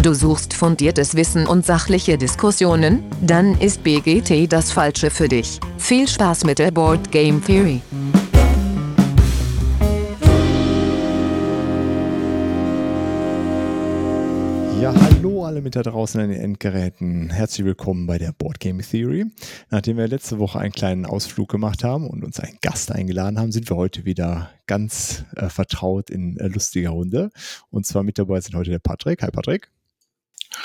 Du suchst fundiertes Wissen und sachliche Diskussionen? Dann ist BGT das Falsche für dich. Viel Spaß mit der Board Game Theory. Ja, hallo alle mit da draußen an den Endgeräten. Herzlich willkommen bei der Board Game Theory. Nachdem wir letzte Woche einen kleinen Ausflug gemacht haben und uns einen Gast eingeladen haben, sind wir heute wieder ganz äh, vertraut in äh, lustiger Runde. Und zwar mit dabei sind heute der Patrick. Hi Patrick.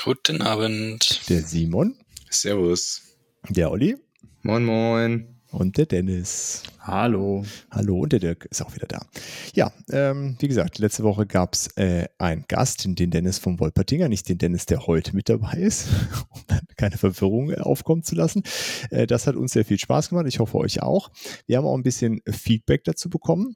Guten Abend. Der Simon. Servus. Der Olli. Moin, moin. Und der Dennis. Hallo. Hallo, und der Dirk ist auch wieder da. Ja, ähm, wie gesagt, letzte Woche gab es äh, einen Gast, den Dennis vom Wolpertinger, nicht den Dennis, der heute mit dabei ist, um dann keine Verwirrung aufkommen zu lassen. Äh, das hat uns sehr viel Spaß gemacht. Ich hoffe, euch auch. Wir haben auch ein bisschen Feedback dazu bekommen.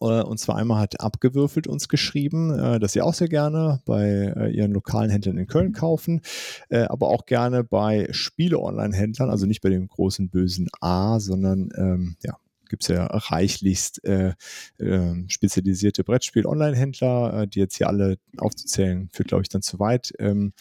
Äh, und zwar einmal hat Abgewürfelt uns geschrieben, äh, dass sie auch sehr gerne bei äh, ihren lokalen Händlern in Köln kaufen, aber auch gerne bei Spiele-Online-Händlern, also nicht bei dem großen bösen A, sondern ähm, ja, gibt es ja reichlichst äh, äh, spezialisierte Brettspiel-Online-Händler, die jetzt hier alle aufzuzählen, führt, glaube ich, dann zu weit. Ähm,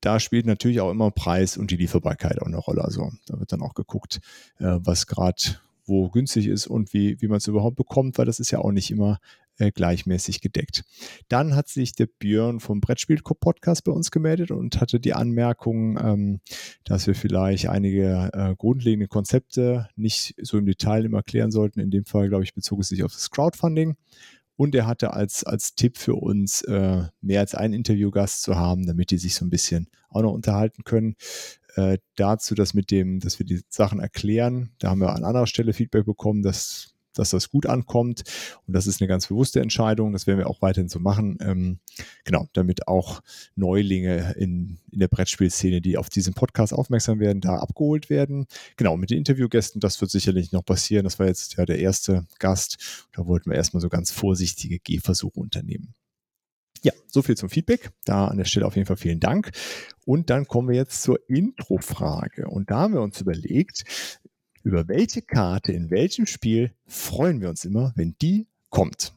da spielt natürlich auch immer Preis und die Lieferbarkeit auch eine Rolle. Also da wird dann auch geguckt, was gerade wo günstig ist und wie, wie man es überhaupt bekommt, weil das ist ja auch nicht immer äh, gleichmäßig gedeckt. Dann hat sich der Björn vom Brettspiel-Podcast bei uns gemeldet und hatte die Anmerkung, ähm, dass wir vielleicht einige äh, grundlegende Konzepte nicht so im Detail immer klären sollten. In dem Fall, glaube ich, bezog es sich auf das Crowdfunding. Und er hatte als, als Tipp für uns, äh, mehr als einen Interviewgast zu haben, damit die sich so ein bisschen auch noch unterhalten können äh, dazu, dass mit dem, dass wir die Sachen erklären. Da haben wir an anderer Stelle Feedback bekommen, dass dass das gut ankommt. Und das ist eine ganz bewusste Entscheidung. Das werden wir auch weiterhin so machen. Ähm, genau, damit auch Neulinge in, in der Brettspielszene, die auf diesen Podcast aufmerksam werden, da abgeholt werden. Genau, mit den Interviewgästen, das wird sicherlich noch passieren. Das war jetzt ja der erste Gast. Da wollten wir erstmal so ganz vorsichtige Gehversuche unternehmen. Ja, so viel zum Feedback. Da an der Stelle auf jeden Fall vielen Dank. Und dann kommen wir jetzt zur Intro-Frage. Und da haben wir uns überlegt, über welche Karte in welchem Spiel freuen wir uns immer, wenn die kommt.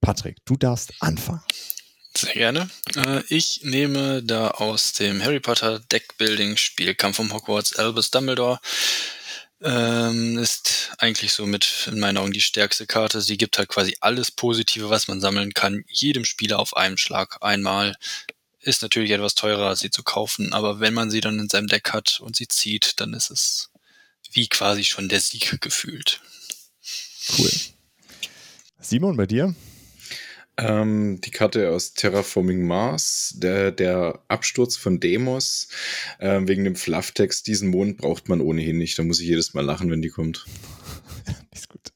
Patrick, du darfst anfangen. Sehr gerne. Äh, ich nehme da aus dem Harry Potter Deckbuilding-Spiel Kampf um Hogwarts Albus Dumbledore ähm, ist eigentlich so mit in meinen Augen die stärkste Karte. Sie gibt halt quasi alles Positive, was man sammeln kann, jedem Spieler auf einem Schlag einmal. Ist natürlich etwas teurer, sie zu kaufen, aber wenn man sie dann in seinem Deck hat und sie zieht, dann ist es wie quasi schon der Sieg gefühlt. Cool. Simon, bei dir? Ähm, die Karte aus Terraforming Mars, der, der Absturz von Demos, äh, wegen dem Flufftext, diesen Mond braucht man ohnehin nicht. Da muss ich jedes Mal lachen, wenn die kommt. ist gut.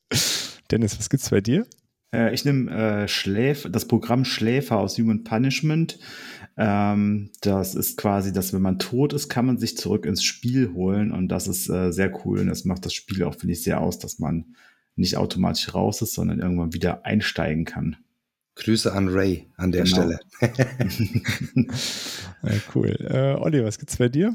Dennis, was gibt's bei dir? Äh, ich nehme äh, Schläf das Programm Schläfer aus Human Punishment. Ähm, das ist quasi, dass wenn man tot ist, kann man sich zurück ins Spiel holen und das ist äh, sehr cool und das macht das Spiel auch, finde ich, sehr aus, dass man nicht automatisch raus ist, sondern irgendwann wieder einsteigen kann. Grüße an Ray an der genau. Stelle. ja, cool. Äh, Olli, was gibt's bei dir?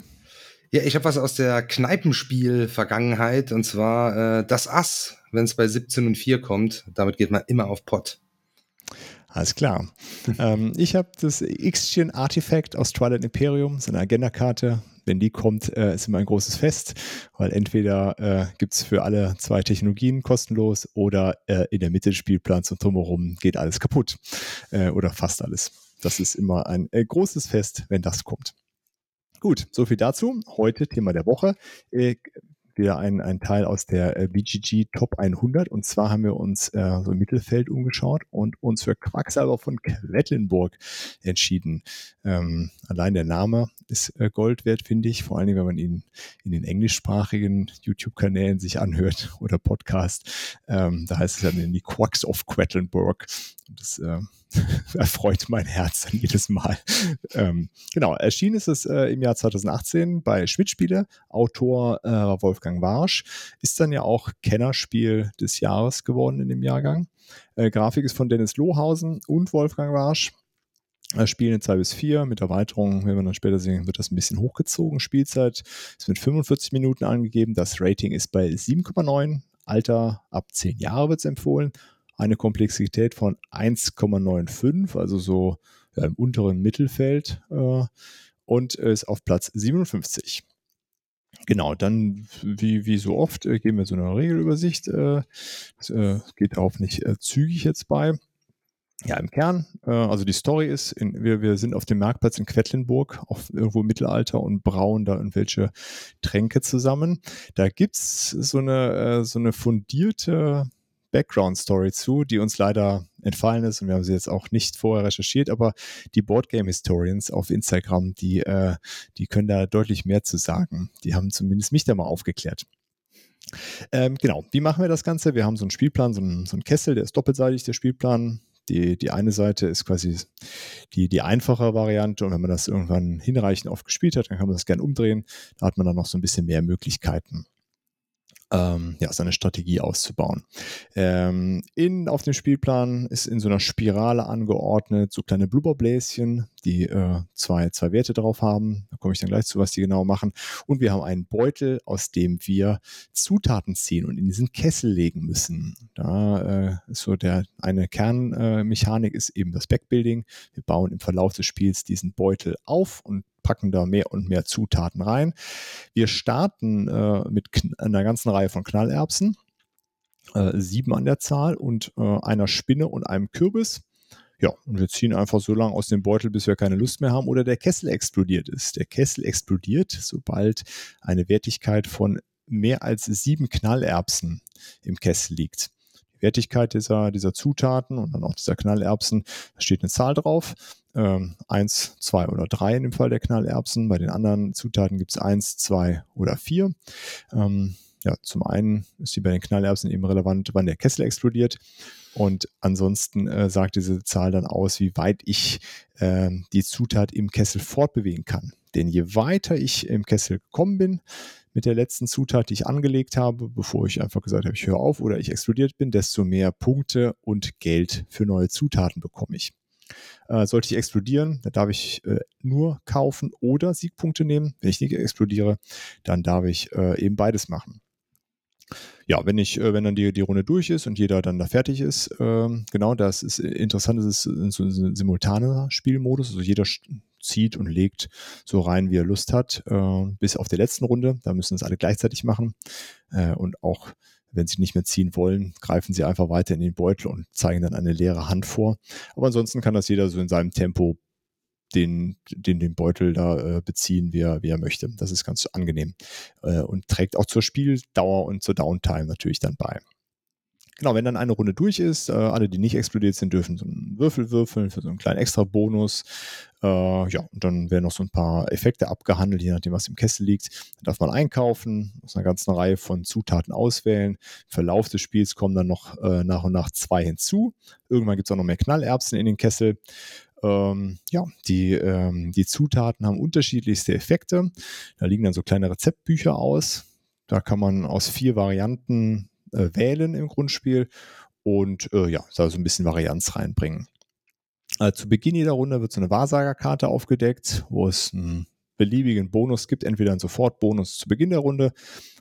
Ja, ich habe was aus der Kneipenspiel-Vergangenheit und zwar äh, das Ass, wenn es bei 17 und 4 kommt. Damit geht man immer auf Pott. Alles klar. ähm, ich habe das Xgen Artifact aus Twilight Imperium, so eine Agenda-Karte wenn die kommt, äh, ist immer ein großes Fest, weil entweder äh, gibt es für alle zwei Technologien kostenlos oder äh, in der Mitte des Spielplans und drumherum geht alles kaputt äh, oder fast alles. Das ist immer ein äh, großes Fest, wenn das kommt. Gut, so viel dazu. Heute Thema der Woche. Wieder ein, ein Teil aus der äh, BGG Top 100. Und zwar haben wir uns äh, so im Mittelfeld umgeschaut und uns für Quacksalber von Quedlinburg entschieden. Ähm, allein der Name ist äh, Gold wert, finde ich. Vor allen Dingen, wenn man ihn in den englischsprachigen YouTube-Kanälen sich anhört oder Podcast. Ähm, da heißt es ja die Quacks of Quedlinburg. Das äh, erfreut mein Herz dann jedes Mal. Ähm, genau, erschienen ist es äh, im Jahr 2018 bei Schmidt-Spiele. Autor äh, Wolfgang Warsch. Ist dann ja auch Kennerspiel des Jahres geworden in dem Jahrgang. Äh, Grafik ist von Dennis Lohausen und Wolfgang Warsch. Äh, Spielen in 2 bis 4 mit Erweiterung, wenn wir dann später sehen, wird das ein bisschen hochgezogen. Spielzeit ist mit 45 Minuten angegeben. Das Rating ist bei 7,9. Alter ab 10 Jahre wird es empfohlen eine Komplexität von 1,95, also so im unteren Mittelfeld äh, und ist auf Platz 57. Genau, dann wie, wie so oft äh, geben wir so eine Regelübersicht. Äh, das, äh, geht auch nicht äh, zügig jetzt bei. Ja, im Kern, äh, also die Story ist, in, wir, wir sind auf dem Marktplatz in Quedlinburg, auf irgendwo im Mittelalter und brauen da irgendwelche Tränke zusammen. Da gibt's so eine, äh, so eine fundierte Background-Story zu, die uns leider entfallen ist und wir haben sie jetzt auch nicht vorher recherchiert, aber die Boardgame Historians auf Instagram, die, äh, die können da deutlich mehr zu sagen. Die haben zumindest mich da mal aufgeklärt. Ähm, genau, wie machen wir das Ganze? Wir haben so einen Spielplan, so einen, so einen Kessel, der ist doppelseitig, der Spielplan. Die, die eine Seite ist quasi die, die einfache Variante und wenn man das irgendwann hinreichend oft gespielt hat, dann kann man das gerne umdrehen. Da hat man dann noch so ein bisschen mehr Möglichkeiten ähm, ja, seine Strategie auszubauen. Ähm, in, auf dem Spielplan ist in so einer Spirale angeordnet so kleine Blubberbläschen, die äh, zwei, zwei Werte drauf haben. Da komme ich dann gleich zu, was die genau machen. Und wir haben einen Beutel, aus dem wir Zutaten ziehen und in diesen Kessel legen müssen. Da äh, ist so der eine Kernmechanik äh, ist eben das Backbuilding. Wir bauen im Verlauf des Spiels diesen Beutel auf und packen da mehr und mehr Zutaten rein. Wir starten äh, mit einer ganzen Reihe von Knallerbsen, äh, sieben an der Zahl und äh, einer Spinne und einem Kürbis. Ja, und wir ziehen einfach so lange aus dem Beutel, bis wir keine Lust mehr haben oder der Kessel explodiert ist. Der Kessel explodiert, sobald eine Wertigkeit von mehr als sieben Knallerbsen im Kessel liegt. Wertigkeit dieser, dieser Zutaten und dann auch dieser Knallerbsen, da steht eine Zahl drauf ähm, eins, zwei oder drei in dem Fall der Knallerbsen. Bei den anderen Zutaten gibt es eins, zwei oder vier. Ähm, ja, zum einen ist die bei den Knallerbsen eben relevant, wann der Kessel explodiert. Und ansonsten äh, sagt diese Zahl dann aus, wie weit ich äh, die Zutat im Kessel fortbewegen kann. Denn je weiter ich im Kessel gekommen bin, mit der letzten Zutat, die ich angelegt habe, bevor ich einfach gesagt habe, ich höre auf oder ich explodiert bin, desto mehr Punkte und Geld für neue Zutaten bekomme ich. Äh, sollte ich explodieren, dann darf ich äh, nur kaufen oder Siegpunkte nehmen. Wenn ich nicht explodiere, dann darf ich äh, eben beides machen. Ja, wenn ich, äh, wenn dann die, die Runde durch ist und jeder dann da fertig ist, ähm, genau, das ist interessant, das ist so ein simultaner Spielmodus, also jeder zieht und legt so rein, wie er Lust hat, äh, bis auf der letzten Runde. Da müssen es alle gleichzeitig machen äh, und auch wenn sie nicht mehr ziehen wollen, greifen sie einfach weiter in den Beutel und zeigen dann eine leere Hand vor. Aber ansonsten kann das jeder so in seinem Tempo den, den, den Beutel da äh, beziehen, wie er, wie er möchte. Das ist ganz angenehm äh, und trägt auch zur Spieldauer und zur Downtime natürlich dann bei. Genau, wenn dann eine Runde durch ist, äh, alle, die nicht explodiert sind, dürfen so einen Würfel würfeln für so einen kleinen Extra-Bonus. Äh, ja, und dann werden noch so ein paar Effekte abgehandelt, je nachdem, was im Kessel liegt. Dann darf man einkaufen, aus einer ganzen Reihe von Zutaten auswählen. Im Verlauf des Spiels kommen dann noch äh, nach und nach zwei hinzu. Irgendwann gibt es auch noch mehr Knallerbsen in den Kessel. Ähm, ja, die, ähm, die Zutaten haben unterschiedlichste Effekte. Da liegen dann so kleine Rezeptbücher aus. Da kann man aus vier Varianten äh, wählen im Grundspiel und äh, ja, da so ein bisschen Varianz reinbringen. Äh, zu Beginn jeder Runde wird so eine Wahrsagerkarte aufgedeckt, wo es einen beliebigen Bonus gibt, entweder einen Sofortbonus zu Beginn der Runde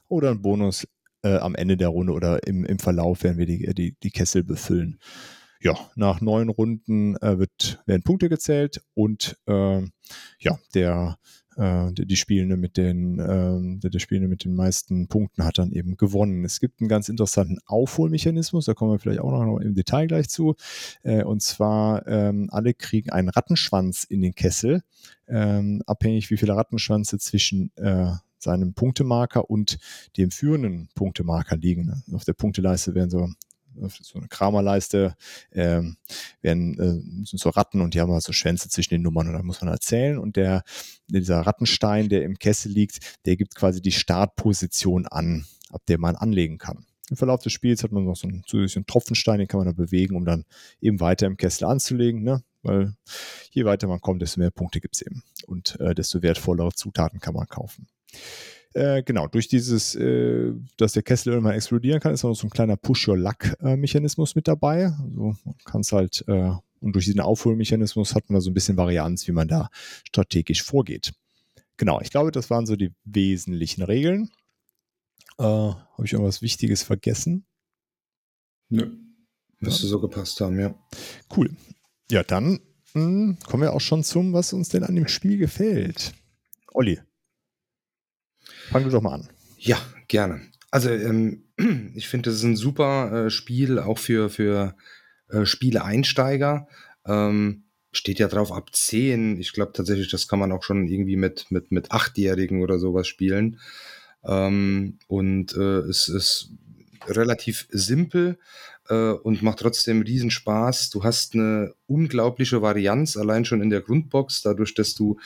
oder einen Bonus äh, am Ende der Runde oder im, im Verlauf, wenn wir die, die, die Kessel befüllen. Ja, nach neun Runden äh, wird, werden Punkte gezählt und äh, ja, der äh, die Spielende mit den, äh, der, der Spielende mit den meisten Punkten hat dann eben gewonnen. Es gibt einen ganz interessanten Aufholmechanismus, da kommen wir vielleicht auch noch im Detail gleich zu. Äh, und zwar, ähm, alle kriegen einen Rattenschwanz in den Kessel, ähm, abhängig wie viele Rattenschwanze zwischen äh, seinem Punktemarker und dem führenden Punktemarker liegen. Auf der Punkteleiste werden so so eine Kramerleiste, ähm, werden äh, sind so Ratten und die haben halt so Schwänze zwischen den Nummern und da muss man erzählen. Und der, dieser Rattenstein, der im Kessel liegt, der gibt quasi die Startposition an, ab der man anlegen kann. Im Verlauf des Spiels hat man noch so einen zusätzlichen Tropfenstein, den kann man dann bewegen, um dann eben weiter im Kessel anzulegen, ne? weil je weiter man kommt, desto mehr Punkte gibt es eben und äh, desto wertvollere Zutaten kann man kaufen. Äh, genau, durch dieses, äh, dass der Kessel irgendwann explodieren kann, ist auch so ein kleiner Push-Your-Luck-Mechanismus mit dabei. Also man kann es halt, äh, und durch diesen Aufholmechanismus hat man da so ein bisschen Varianz, wie man da strategisch vorgeht. Genau, ich glaube, das waren so die wesentlichen Regeln. Äh, Habe ich irgendwas Wichtiges vergessen? Nö. Müsste ja. so gepasst haben, ja. Cool. Ja, dann hm, kommen wir auch schon zum, was uns denn an dem Spiel gefällt. Olli, fang du doch mal an. Ja, gerne. Also ähm, ich finde, das ist ein super äh, Spiel, auch für, für äh, Spieleeinsteiger. Ähm, steht ja drauf ab 10. Ich glaube tatsächlich, das kann man auch schon irgendwie mit, mit, mit Achtjährigen oder sowas spielen. Ähm, und äh, es ist relativ simpel äh, und macht trotzdem riesen Spaß. Du hast eine unglaubliche Varianz, allein schon in der Grundbox, dadurch, dass du,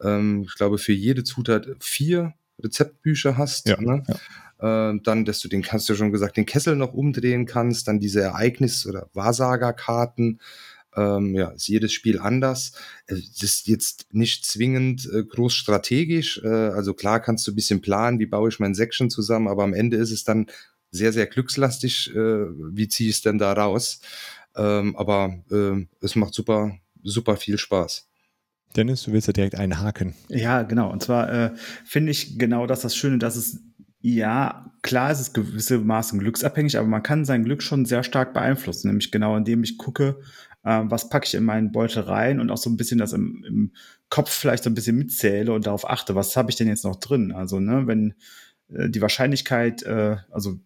ähm, ich glaube, für jede Zutat vier Rezeptbücher hast. Ja, ne? ja. Äh, dann, dass du den, hast du ja schon gesagt, den Kessel noch umdrehen kannst, dann diese Ereignis- oder Wahrsagerkarten. Ähm, ja, ist jedes Spiel anders. Es ist jetzt nicht zwingend äh, groß strategisch. Äh, also klar kannst du ein bisschen planen, wie baue ich mein Section zusammen, aber am Ende ist es dann sehr, sehr glückslastig. Äh, wie ziehe ich es denn da raus? Ähm, aber äh, es macht super, super viel Spaß. Dennis, du willst ja direkt einen Haken. Ja, genau. Und zwar äh, finde ich genau das das Schöne, dass es ja, klar ist es gewissermaßen glücksabhängig, aber man kann sein Glück schon sehr stark beeinflussen, nämlich genau indem ich gucke, äh, was packe ich in meinen Beutel rein und auch so ein bisschen das im, im Kopf vielleicht so ein bisschen mitzähle und darauf achte, was habe ich denn jetzt noch drin? Also, ne, wenn die Wahrscheinlichkeit, äh, also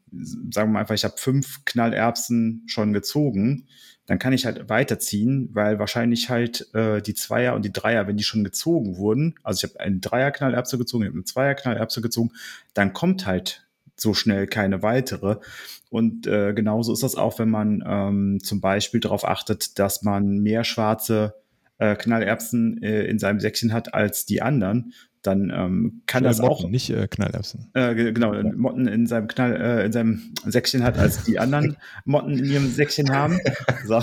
sagen wir mal einfach, ich habe fünf Knallerbsen schon gezogen, dann kann ich halt weiterziehen, weil wahrscheinlich halt äh, die Zweier und die Dreier, wenn die schon gezogen wurden, also ich habe einen Dreier-Knallerbse gezogen, ich habe eine Zweier-Knallerbse gezogen, dann kommt halt so schnell keine weitere. Und äh, genauso ist das auch, wenn man ähm, zum Beispiel darauf achtet, dass man mehr schwarze äh, Knallerbsen äh, in seinem Säckchen hat als die anderen, dann ähm, kann das Motten, auch nicht äh, Knallerbsen. äh, genau Motten in seinem Knall äh, in seinem Säckchen hat als die anderen Motten in ihrem Säckchen haben so.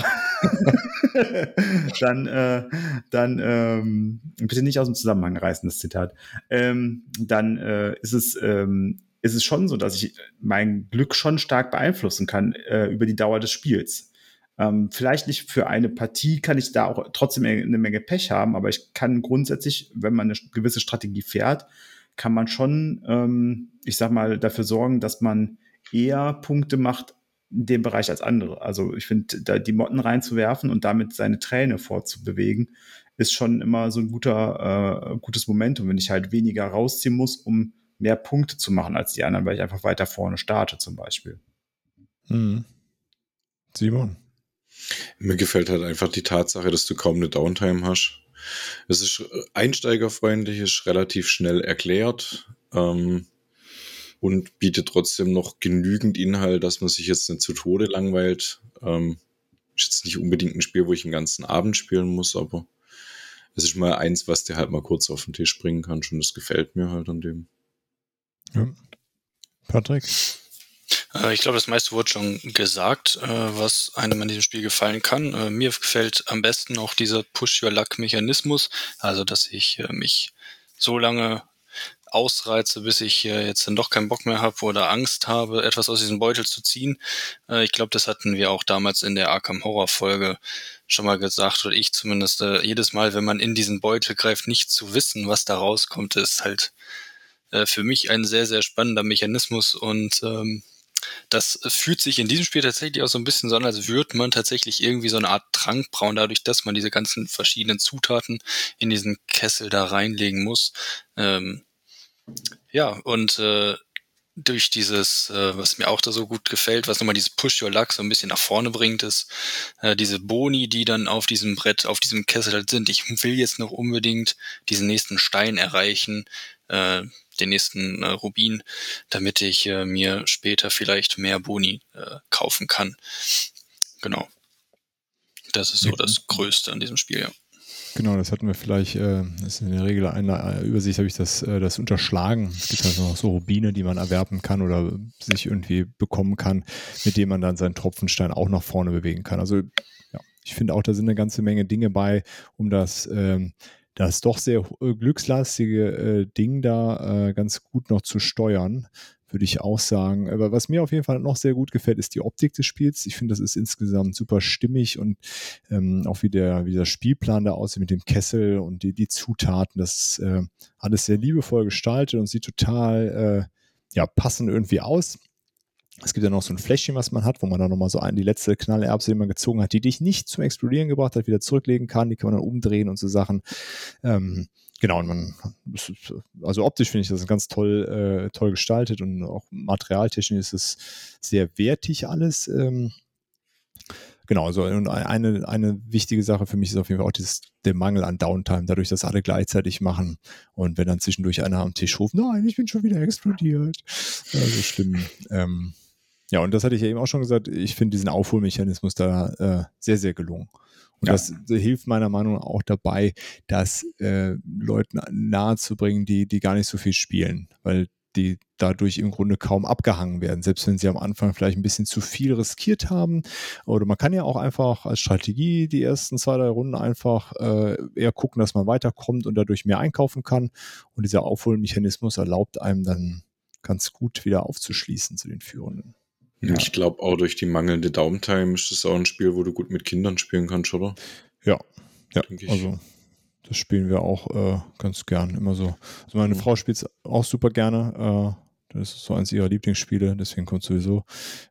dann äh, dann ähm, bitte nicht aus dem Zusammenhang reißen das Zitat ähm, dann äh, ist es ähm, ist es schon so dass ich mein Glück schon stark beeinflussen kann äh, über die Dauer des Spiels ähm, vielleicht nicht für eine Partie kann ich da auch trotzdem eine Menge Pech haben, aber ich kann grundsätzlich, wenn man eine gewisse Strategie fährt, kann man schon, ähm, ich sag mal, dafür sorgen, dass man eher Punkte macht in dem Bereich als andere. Also ich finde, da die Motten reinzuwerfen und damit seine Träne vorzubewegen, ist schon immer so ein guter, äh, gutes Momentum, wenn ich halt weniger rausziehen muss, um mehr Punkte zu machen als die anderen, weil ich einfach weiter vorne starte zum Beispiel. Mhm. Simon. Mir gefällt halt einfach die Tatsache, dass du kaum eine Downtime hast. Es ist einsteigerfreundlich, ist relativ schnell erklärt ähm, und bietet trotzdem noch genügend Inhalt, dass man sich jetzt nicht zu Tode langweilt. Ähm, ist jetzt nicht unbedingt ein Spiel, wo ich den ganzen Abend spielen muss, aber es ist mal eins, was dir halt mal kurz auf den Tisch bringen kann. Und das gefällt mir halt an dem. Ja. Patrick? Äh, ich glaube, das meiste wurde schon gesagt, äh, was einem an diesem Spiel gefallen kann. Äh, mir gefällt am besten auch dieser Push-Your-Luck-Mechanismus, also dass ich mich so lange ausreize, bis ich jetzt dann doch keinen Bock mehr habe oder Angst habe, etwas aus diesem Beutel zu ziehen. ich glaube, das hatten wir auch damals in der Arkham Horror Folge schon mal gesagt, oder ich zumindest. jedes Mal, wenn man in diesen Beutel greift, nicht zu wissen, was da rauskommt, ist halt für mich ein sehr, sehr spannender Mechanismus und ähm, das fühlt sich in diesem Spiel tatsächlich auch so ein bisschen so an, als würde man tatsächlich irgendwie so eine Art Trank brauen, dadurch, dass man diese ganzen verschiedenen Zutaten in diesen Kessel da reinlegen muss. Ähm, ja, und äh, durch dieses, äh, was mir auch da so gut gefällt, was nochmal dieses Push Your Luck so ein bisschen nach vorne bringt, ist äh, diese Boni, die dann auf diesem Brett, auf diesem Kessel halt sind. Ich will jetzt noch unbedingt diesen nächsten Stein erreichen. Äh, den nächsten äh, Rubin, damit ich äh, mir später vielleicht mehr Boni äh, kaufen kann. Genau. Das ist so das Größte an diesem Spiel, ja. Genau, das hatten wir vielleicht, äh, das ist in der Regel einer äh, Übersicht, habe ich das, äh, das unterschlagen. Es gibt also noch so Rubine, die man erwerben kann oder sich irgendwie bekommen kann, mit denen man dann seinen Tropfenstein auch nach vorne bewegen kann. Also ja, ich finde auch, da sind eine ganze Menge Dinge bei, um das ähm, das doch sehr äh, glückslastige äh, Ding da äh, ganz gut noch zu steuern, würde ich auch sagen. Aber was mir auf jeden Fall noch sehr gut gefällt, ist die Optik des Spiels. Ich finde, das ist insgesamt super stimmig und ähm, auch wie der, wie der Spielplan da aussieht mit dem Kessel und die, die Zutaten. Das äh, alles sehr liebevoll gestaltet und sieht total äh, ja, passend irgendwie aus. Es gibt ja noch so ein Fläschchen, was man hat, wo man dann nochmal so ein, die letzte Knallerbse, die man gezogen hat, die dich nicht zum Explodieren gebracht hat, wieder zurücklegen kann. Die kann man dann umdrehen und so Sachen. Ähm, genau, und man, also optisch finde ich das ganz toll, äh, toll gestaltet und auch materialtechnisch ist es sehr wertig alles. Ähm, genau, also eine, eine wichtige Sache für mich ist auf jeden Fall auch dieses, der Mangel an Downtime, dadurch, dass alle gleichzeitig machen und wenn dann zwischendurch einer am Tisch ruft, nein, ich bin schon wieder explodiert. Also schlimm. Ähm, ja, und das hatte ich ja eben auch schon gesagt, ich finde diesen Aufholmechanismus da äh, sehr, sehr gelungen. Und ja. das hilft meiner Meinung nach auch dabei, das äh, Leuten nahezubringen, die, die gar nicht so viel spielen, weil die dadurch im Grunde kaum abgehangen werden, selbst wenn sie am Anfang vielleicht ein bisschen zu viel riskiert haben. Oder man kann ja auch einfach als Strategie die ersten zwei, drei Runden einfach äh, eher gucken, dass man weiterkommt und dadurch mehr einkaufen kann. Und dieser Aufholmechanismus erlaubt einem dann ganz gut wieder aufzuschließen zu den Führenden. Ja. Ich glaube auch durch die mangelnde Downtime ist das auch ein Spiel, wo du gut mit Kindern spielen kannst, oder? Ja, ja. Also das spielen wir auch äh, ganz gern, immer so. Also meine mhm. Frau spielt es auch super gerne. Äh, das ist so eins ihrer Lieblingsspiele, deswegen kommt sowieso,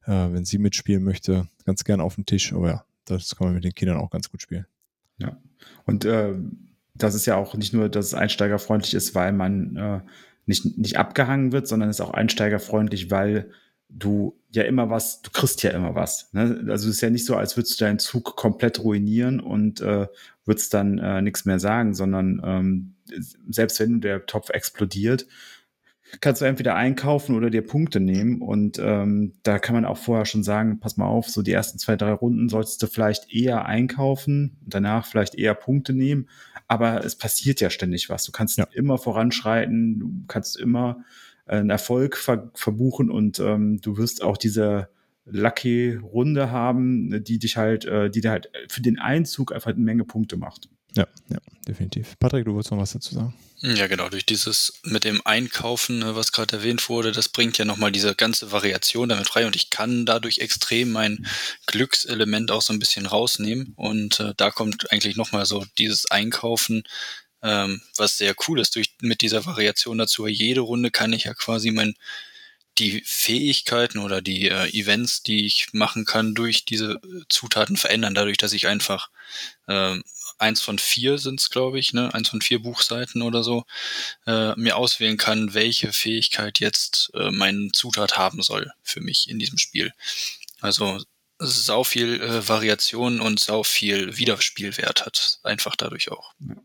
äh, wenn sie mitspielen möchte, ganz gern auf den Tisch. Aber ja, das kann man mit den Kindern auch ganz gut spielen. Ja. Und äh, das ist ja auch nicht nur, dass es einsteigerfreundlich ist, weil man äh, nicht, nicht abgehangen wird, sondern es ist auch einsteigerfreundlich, weil du ja immer was, du kriegst ja immer was. Ne? Also es ist ja nicht so, als würdest du deinen Zug komplett ruinieren und äh, würdest dann äh, nichts mehr sagen, sondern ähm, selbst wenn der Topf explodiert, kannst du entweder einkaufen oder dir Punkte nehmen. Und ähm, da kann man auch vorher schon sagen, pass mal auf, so die ersten zwei, drei Runden solltest du vielleicht eher einkaufen, danach vielleicht eher Punkte nehmen. Aber es passiert ja ständig was. Du kannst ja. immer voranschreiten, du kannst immer einen Erfolg ver verbuchen und ähm, du wirst auch diese Lucky-Runde haben, die dich halt, äh, die dir halt für den Einzug einfach eine Menge Punkte macht. Ja, ja, definitiv. Patrick, du wolltest noch was dazu sagen? Ja, genau. Durch dieses mit dem Einkaufen, ne, was gerade erwähnt wurde, das bringt ja nochmal diese ganze Variation damit frei und ich kann dadurch extrem mein Glückselement auch so ein bisschen rausnehmen und äh, da kommt eigentlich nochmal so dieses Einkaufen ähm, was sehr cool ist durch, mit dieser Variation dazu. Jede Runde kann ich ja quasi mein, die Fähigkeiten oder die äh, Events, die ich machen kann, durch diese Zutaten verändern, dadurch, dass ich einfach äh, eins von vier sind's, glaube ich, ne, eins von vier Buchseiten oder so, äh, mir auswählen kann, welche Fähigkeit jetzt äh, mein Zutat haben soll für mich in diesem Spiel. Also sau viel äh, Variation und sau viel Wiederspielwert hat, einfach dadurch auch. Ja.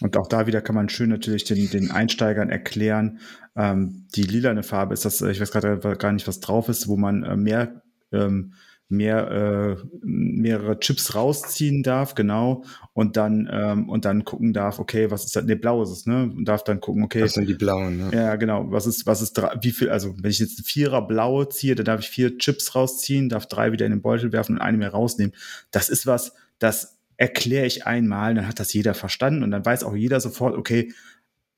Und auch da wieder kann man schön natürlich den, den Einsteigern erklären, ähm, die lilane Farbe ist das, ich weiß gerade gar nicht, was drauf ist, wo man äh, mehr, ähm, mehr äh, mehrere Chips rausziehen darf, genau, und dann ähm, und dann gucken darf, okay, was ist das? Ne, blau ist es, ne? Und darf dann gucken, okay. Das sind die blauen, ne? Ja, genau. Was ist, was ist, wie viel, also wenn ich jetzt Vierer blaue ziehe, dann darf ich vier Chips rausziehen, darf drei wieder in den Beutel werfen und eine mehr rausnehmen. Das ist was, das erkläre ich einmal, dann hat das jeder verstanden und dann weiß auch jeder sofort, okay,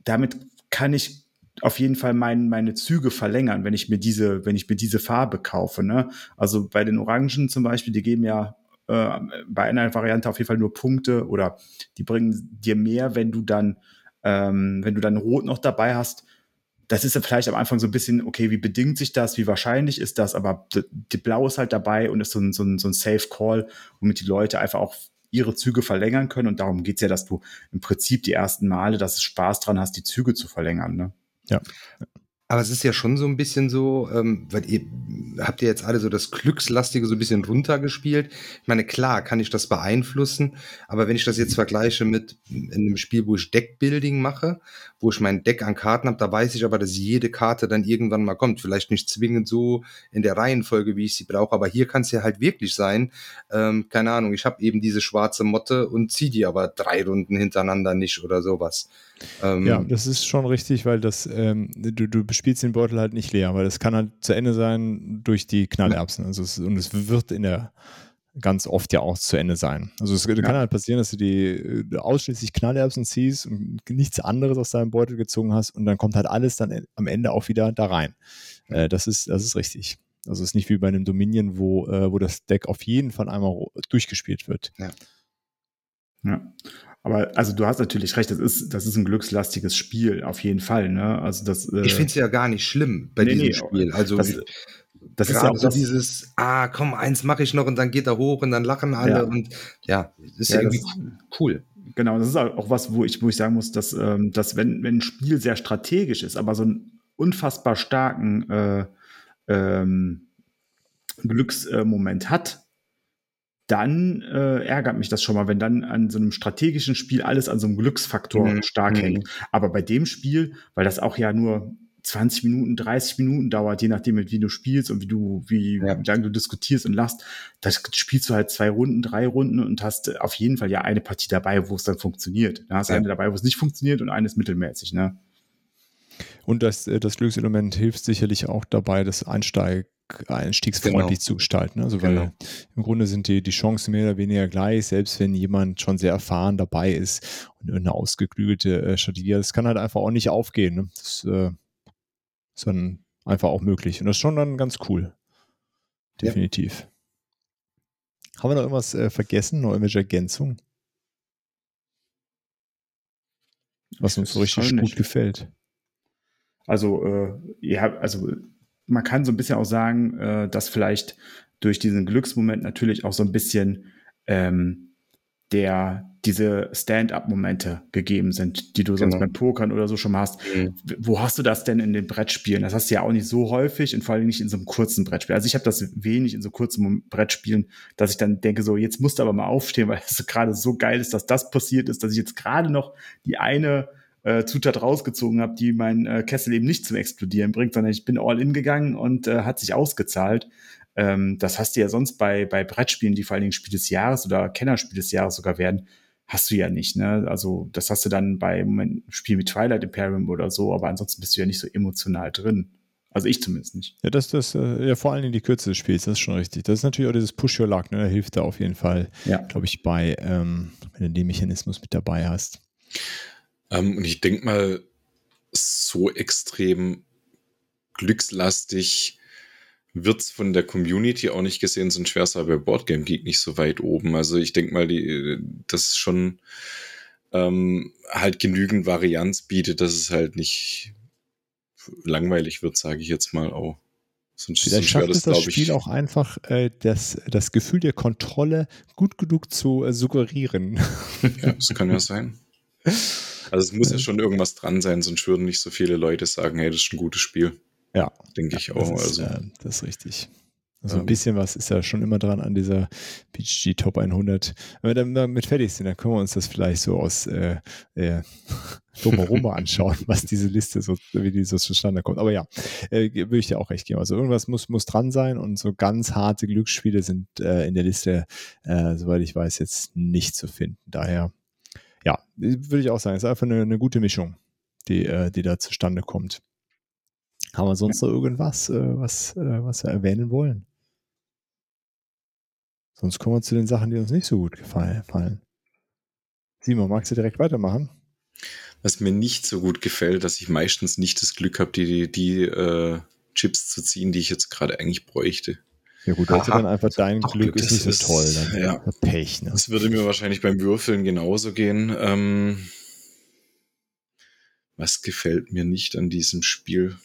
damit kann ich auf jeden Fall mein, meine Züge verlängern, wenn ich mir diese, wenn ich mir diese Farbe kaufe. Ne? Also bei den Orangen zum Beispiel, die geben ja äh, bei einer Variante auf jeden Fall nur Punkte oder die bringen dir mehr, wenn du dann, ähm, wenn du dann Rot noch dabei hast. Das ist ja vielleicht am Anfang so ein bisschen, okay, wie bedingt sich das, wie wahrscheinlich ist das, aber die, Blau ist halt dabei und ist so ein, so ein, so ein Safe Call, womit die Leute einfach auch ihre Züge verlängern können. Und darum geht's ja, dass du im Prinzip die ersten Male, dass du Spaß dran hast, die Züge zu verlängern. Ne? Ja. Aber es ist ja schon so ein bisschen so, ähm, weil ihr habt ihr jetzt alle so das Glückslastige so ein bisschen runtergespielt. Ich meine, klar kann ich das beeinflussen, aber wenn ich das jetzt vergleiche mit einem Spiel, wo ich Deckbuilding mache, wo ich mein Deck an Karten habe, da weiß ich aber, dass jede Karte dann irgendwann mal kommt. Vielleicht nicht zwingend so in der Reihenfolge, wie ich sie brauche, aber hier kann es ja halt wirklich sein, ähm, keine Ahnung, ich habe eben diese schwarze Motte und ziehe die aber drei Runden hintereinander nicht oder sowas. Ähm, ja, das ist schon richtig, weil das, ähm, du, du spielst den Beutel halt nicht leer, weil das kann halt zu Ende sein durch die Knallerbsen. Also es, und es wird in der ganz oft ja auch zu Ende sein. Also es ja. kann halt passieren, dass du die äh, ausschließlich Knallerbsen ziehst und nichts anderes aus deinem Beutel gezogen hast und dann kommt halt alles dann am Ende auch wieder da rein. Äh, das ist, das ist richtig. Also es ist nicht wie bei einem Dominion, wo, äh, wo das Deck auf jeden Fall einmal durchgespielt wird. Ja. Ja. Aber also du hast natürlich recht, das ist, das ist ein glückslastiges Spiel, auf jeden Fall. Ne? Also das, äh, ich finde es ja gar nicht schlimm bei nee, diesem nee, Spiel. Also das, das ist ja auch so das, dieses, ah, komm, eins mache ich noch und dann geht er hoch und dann lachen alle ja. und ja, das ist ja, irgendwie das, cool. Genau, das ist auch was, wo ich, wo ich sagen muss, dass, ähm, dass wenn, wenn ein Spiel sehr strategisch ist, aber so einen unfassbar starken äh, ähm, Glücksmoment hat, dann äh, ärgert mich das schon mal, wenn dann an so einem strategischen Spiel alles an so einem Glücksfaktor mhm. stark hängt. Mhm. Aber bei dem Spiel, weil das auch ja nur 20 Minuten, 30 Minuten dauert, je nachdem, wie du spielst und wie du, wie, ja. lange du diskutierst und lachst, das spielst du halt zwei Runden, drei Runden und hast auf jeden Fall ja eine Partie dabei, wo es dann funktioniert. Da hast du ja. eine dabei, wo es nicht funktioniert und eine ist mittelmäßig, ne? Und das, äh, das Glückselement hilft sicherlich auch dabei, das Einsteig, einstiegsfreundlich genau. zu gestalten. Also weil genau. im Grunde sind die, die Chancen mehr oder weniger gleich, selbst wenn jemand schon sehr erfahren dabei ist und eine ausgeklügelte äh, Strategie. Das kann halt einfach auch nicht aufgehen. Ne? Das äh, ist dann einfach auch möglich. Und das ist schon dann ganz cool. Definitiv. Ja. Haben wir noch irgendwas äh, vergessen? Noch irgendwelche Ergänzungen? Was uns so richtig gut gefällt. Also, äh, ja, also man kann so ein bisschen auch sagen, äh, dass vielleicht durch diesen Glücksmoment natürlich auch so ein bisschen ähm, der diese Stand-up-Momente gegeben sind, die du sonst genau. beim Pokern oder so schon hast. Mhm. Wo hast du das denn in den Brettspielen? Das hast du ja auch nicht so häufig und vor allem nicht in so einem kurzen Brettspiel. Also ich habe das wenig in so kurzen Brettspielen, dass ich dann denke, so jetzt musst du aber mal aufstehen, weil es gerade so geil ist, dass das passiert ist, dass ich jetzt gerade noch die eine äh, Zutat rausgezogen habe, die mein äh, Kessel eben nicht zum Explodieren bringt, sondern ich bin all in gegangen und äh, hat sich ausgezahlt. Ähm, das hast du ja sonst bei, bei Brettspielen, die vor allen Dingen Spiel des Jahres oder Kennerspiel des Jahres sogar werden, hast du ja nicht. Ne? Also das hast du dann bei Moment, Spielen wie Twilight Imperium oder so, aber ansonsten bist du ja nicht so emotional drin. Also ich zumindest nicht. Ja, das ist äh, ja vor allen Dingen die Kürze des Spiels, das ist schon richtig. Das ist natürlich auch dieses Push Your Luck, ne? Da hilft da auf jeden Fall, ja. glaube ich, bei, ähm, wenn du den Mechanismus mit dabei hast. Ähm, und ich denke mal, so extrem glückslastig wird es von der Community auch nicht gesehen, wäre es aber bei Boardgame Geek nicht so weit oben. Also ich denke mal, die, das ist schon ähm, halt genügend Varianz bietet, dass es halt nicht langweilig wird, sage ich jetzt mal auch. Sonst, Vielleicht sonst schafft das, es das Spiel ich, auch einfach, äh, das, das Gefühl der Kontrolle gut genug zu äh, suggerieren. Ja, das kann ja sein. Also es muss ja schon irgendwas dran sein, sonst würden nicht so viele Leute sagen, hey, das ist ein gutes Spiel. Ja. Denke ich auch. Das ist, also. äh, das ist richtig. Also ein bisschen was ist ja schon immer dran an dieser PGG Top 100. Wenn wir dann damit fertig sind, dann können wir uns das vielleicht so aus äh, äh, drumherum anschauen, was diese Liste so, wie die so zustande kommt. Aber ja, äh, würde ich dir auch recht geben. Also irgendwas muss, muss dran sein und so ganz harte Glücksspiele sind äh, in der Liste, äh, soweit ich weiß, jetzt nicht zu finden. Daher, ja, würde ich auch sagen, es ist einfach eine, eine gute Mischung, die, äh, die da zustande kommt. Haben wir sonst noch irgendwas, äh, was, äh, was wir erwähnen wollen? Sonst kommen wir zu den Sachen, die uns nicht so gut gefallen. Simon, magst du direkt weitermachen? Was mir nicht so gut gefällt, dass ich meistens nicht das Glück habe, die, die, die äh, Chips zu ziehen, die ich jetzt gerade eigentlich bräuchte. Ja gut, also dann einfach dein Glück ist nicht so ist, toll. Dann ja. Pech. Ne? Das würde mir wahrscheinlich beim Würfeln genauso gehen. Ähm, was gefällt mir nicht an diesem Spiel?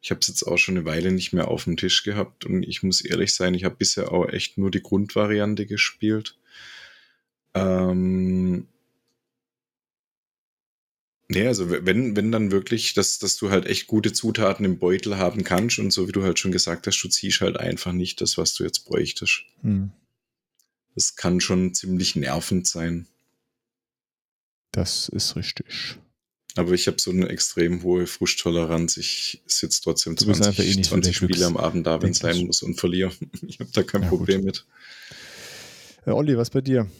Ich habe es jetzt auch schon eine Weile nicht mehr auf dem Tisch gehabt und ich muss ehrlich sein, ich habe bisher auch echt nur die Grundvariante gespielt. Ähm, Nee, also wenn, wenn dann wirklich, dass, dass du halt echt gute Zutaten im Beutel haben kannst und so wie du halt schon gesagt hast, du ziehst halt einfach nicht das, was du jetzt bräuchtest. Hm. Das kann schon ziemlich nervend sein. Das ist richtig. Aber ich habe so eine extrem hohe Frusttoleranz. Ich sitze trotzdem 20, eh 20 Spiele am Abend da, wenn es sein muss und verliere. Ich habe da kein ja, Problem gut. mit. Herr Olli, was bei dir?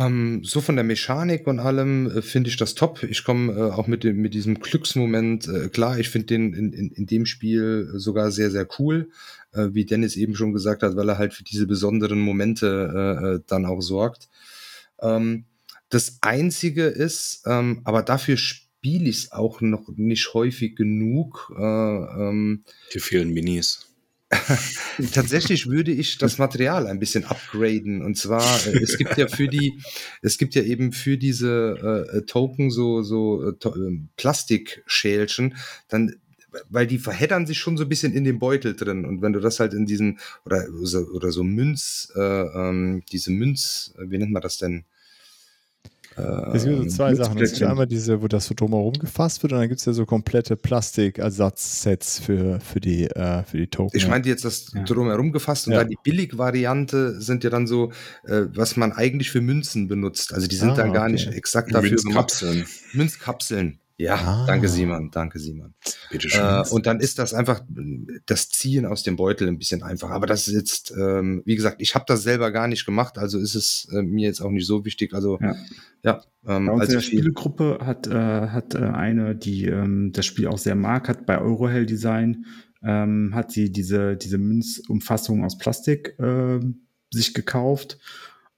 Ähm, so von der Mechanik und allem äh, finde ich das top. Ich komme äh, auch mit, dem, mit diesem Glücksmoment äh, klar. Ich finde den in, in, in dem Spiel sogar sehr, sehr cool. Äh, wie Dennis eben schon gesagt hat, weil er halt für diese besonderen Momente äh, äh, dann auch sorgt. Ähm, das Einzige ist, ähm, aber dafür spiele ich es auch noch nicht häufig genug. Äh, ähm, Dir fehlen Minis. Tatsächlich würde ich das Material ein bisschen upgraden. Und zwar, äh, es gibt ja für die, es gibt ja eben für diese äh, Token so, so äh, ähm, Plastikschälchen, dann weil die verheddern sich schon so ein bisschen in dem Beutel drin. Und wenn du das halt in diesen, oder, oder so Münz, äh, ähm, diese Münz, wie nennt man das denn? Es gibt so zwei Sachen. Es gibt einmal diese, wo das so drumherum gefasst wird, und dann gibt es ja so komplette Plastikersatz-Sets für, für, die, äh, für die Token. Ich meinte jetzt das Ja. drumherum gefasst und Ja. dann die Billig-Variante sind ja dann so, äh, was man eigentlich für Münzen benutzt. Also die sind Ah, dann gar okay. nicht exakt dafür gemacht. Münzkapseln. Ja, Ah. danke Simon, danke Simon. Bitte schön. Äh, und dann ist das einfach das Ziehen aus dem Beutel ein bisschen einfacher. Aber das ist jetzt, ähm, wie gesagt, ich habe das selber gar nicht gemacht, also ist es äh, mir jetzt auch nicht so wichtig. Also Ja. ja, ähm, Bei uns also in der Spielegruppe hat, äh, hat äh, eine, die ähm, das Spiel auch sehr mag, hat bei Eurohell Design, ähm, hat sie diese, diese Münzumfassung aus Plastik ähm, sich gekauft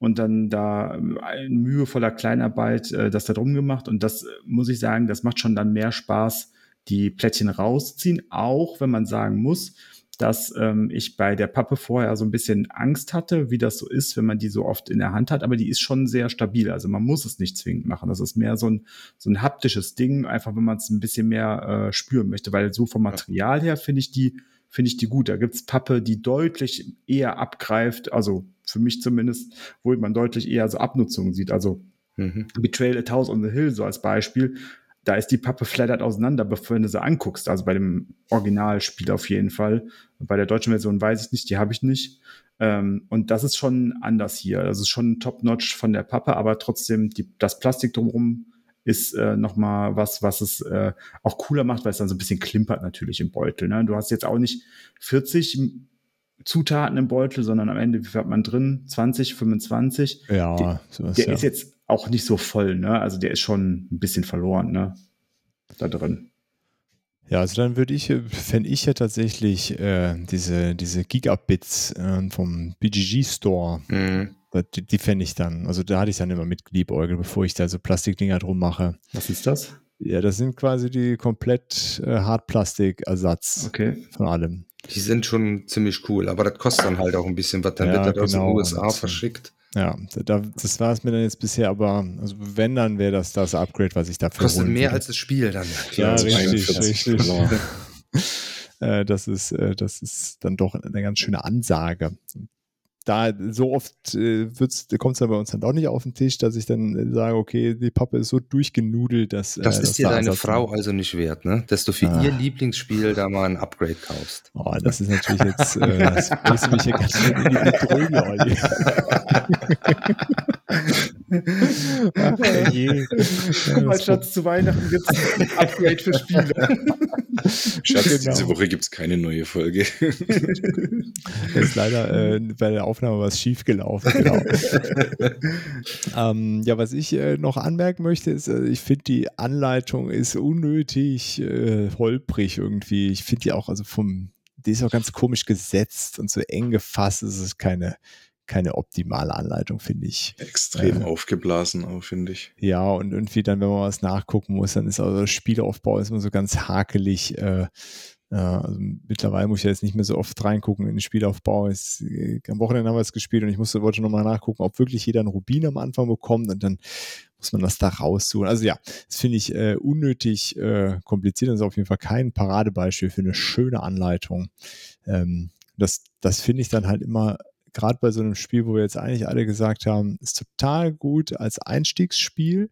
und dann da ähm, in mühevoller Kleinarbeit äh, das da drum gemacht. Und das äh, muss ich sagen, das macht schon dann mehr Spaß, die Plättchen rausziehen, auch wenn man sagen muss, dass ähm, ich bei der Pappe vorher so ein bisschen Angst hatte, wie das so ist, wenn man die so oft in der Hand hat, aber die ist schon sehr stabil. Also man muss es nicht zwingend machen. Das ist mehr so ein, so ein haptisches Ding, einfach wenn man es ein bisschen mehr äh, spüren möchte, weil so vom Material her finde ich die, finde ich die gut. Da gibt's Pappe, die deutlich eher abgreift, also für mich zumindest, wo man deutlich eher so Abnutzungen sieht. Also Mhm. Betrayal at House on the Hill so als Beispiel, da ist die Pappe flattert auseinander, bevor du sie anguckst. Also bei dem Originalspiel auf jeden Fall. Bei der deutschen Version weiß ich nicht, die habe ich nicht. Ähm, und das ist schon anders hier. Das ist schon top-notch von der Pappe, aber trotzdem die, das Plastik drumherum ist äh, nochmal was, was es äh, auch cooler macht, weil es dann so ein bisschen klimpert natürlich im Beutel. Ne? Du hast jetzt auch nicht 40 Zutaten im Beutel, sondern am Ende, wie viel hat man drin? 20, 25? ja, sowas, Der ja. ist jetzt auch nicht so voll, ne? Also der ist schon ein bisschen verloren, ne? Da drin. Ja, also dann würde ich, fände ich ja tatsächlich äh, diese, diese Gigabits äh, vom BGG Store, Mhm. Die, die fände ich dann, also da hatte ich dann immer mit geliebäugelt, bevor ich da so Plastikdinger drum mache. Was ist das? Ja, das sind quasi die komplett äh, Hartplastikersatz Okay. von allem. Die sind schon ziemlich cool, aber das kostet dann halt auch ein bisschen was. Dann Ja, wird das aus den genau. USA Und- verschickt. Ja, da, das war es mir dann jetzt bisher, aber also wenn, dann wäre das das Upgrade, was ich dafür Kostet mehr würde. als das Spiel dann. Ja, richtig, 41 richtig. Äh, das, ist, äh, das ist dann doch eine ganz schöne Ansage. Da so oft äh, kommt es dann bei uns dann doch nicht auf den Tisch, dass ich dann äh, sage, okay, die Pappe ist so durchgenudelt, dass. Das äh, ist dass dir deine Frau also nicht wert, ne? Dass du für Ah. ihr Lieblingsspiel da mal ein Upgrade kaufst. Oh, das ist natürlich jetzt, äh, das bringst du mich hier ganz schön in die Olli. Ach, je. Guck mal, Schatz, zu Weihnachten gibt's ein Upgrade für Spiele. Schatz, Genau. diese Woche gibt es keine neue Folge. ist leider äh, bei der Aufnahme was schief gelaufen. Genau. ähm, ja, was ich äh, noch anmerken möchte, ist, äh, ich finde die Anleitung ist unnötig äh, holprig irgendwie. Ich finde die auch, also vom, die ist auch ganz komisch gesetzt und so eng gefasst. Es ist keine, keine optimale Anleitung, finde ich. Extrem Äh. aufgeblasen auch, finde ich. Ja, und irgendwie dann, wenn man was nachgucken muss, dann ist also der Spielaufbau ist immer so ganz hakelig. Äh, äh, also mittlerweile muss ich jetzt nicht mehr so oft reingucken in den Spielaufbau. Es, äh, am Wochenende haben wir es gespielt und ich musste, wollte nochmal nachgucken, ob wirklich jeder einen Rubin am Anfang bekommt und dann muss man das da raussuchen. Also ja, das finde ich äh, unnötig äh, kompliziert. Das ist auf jeden Fall kein Paradebeispiel für eine schöne Anleitung. Ähm, das das finde ich dann halt immer gerade bei so einem Spiel, wo wir jetzt eigentlich alle gesagt haben, ist total gut als Einstiegsspiel,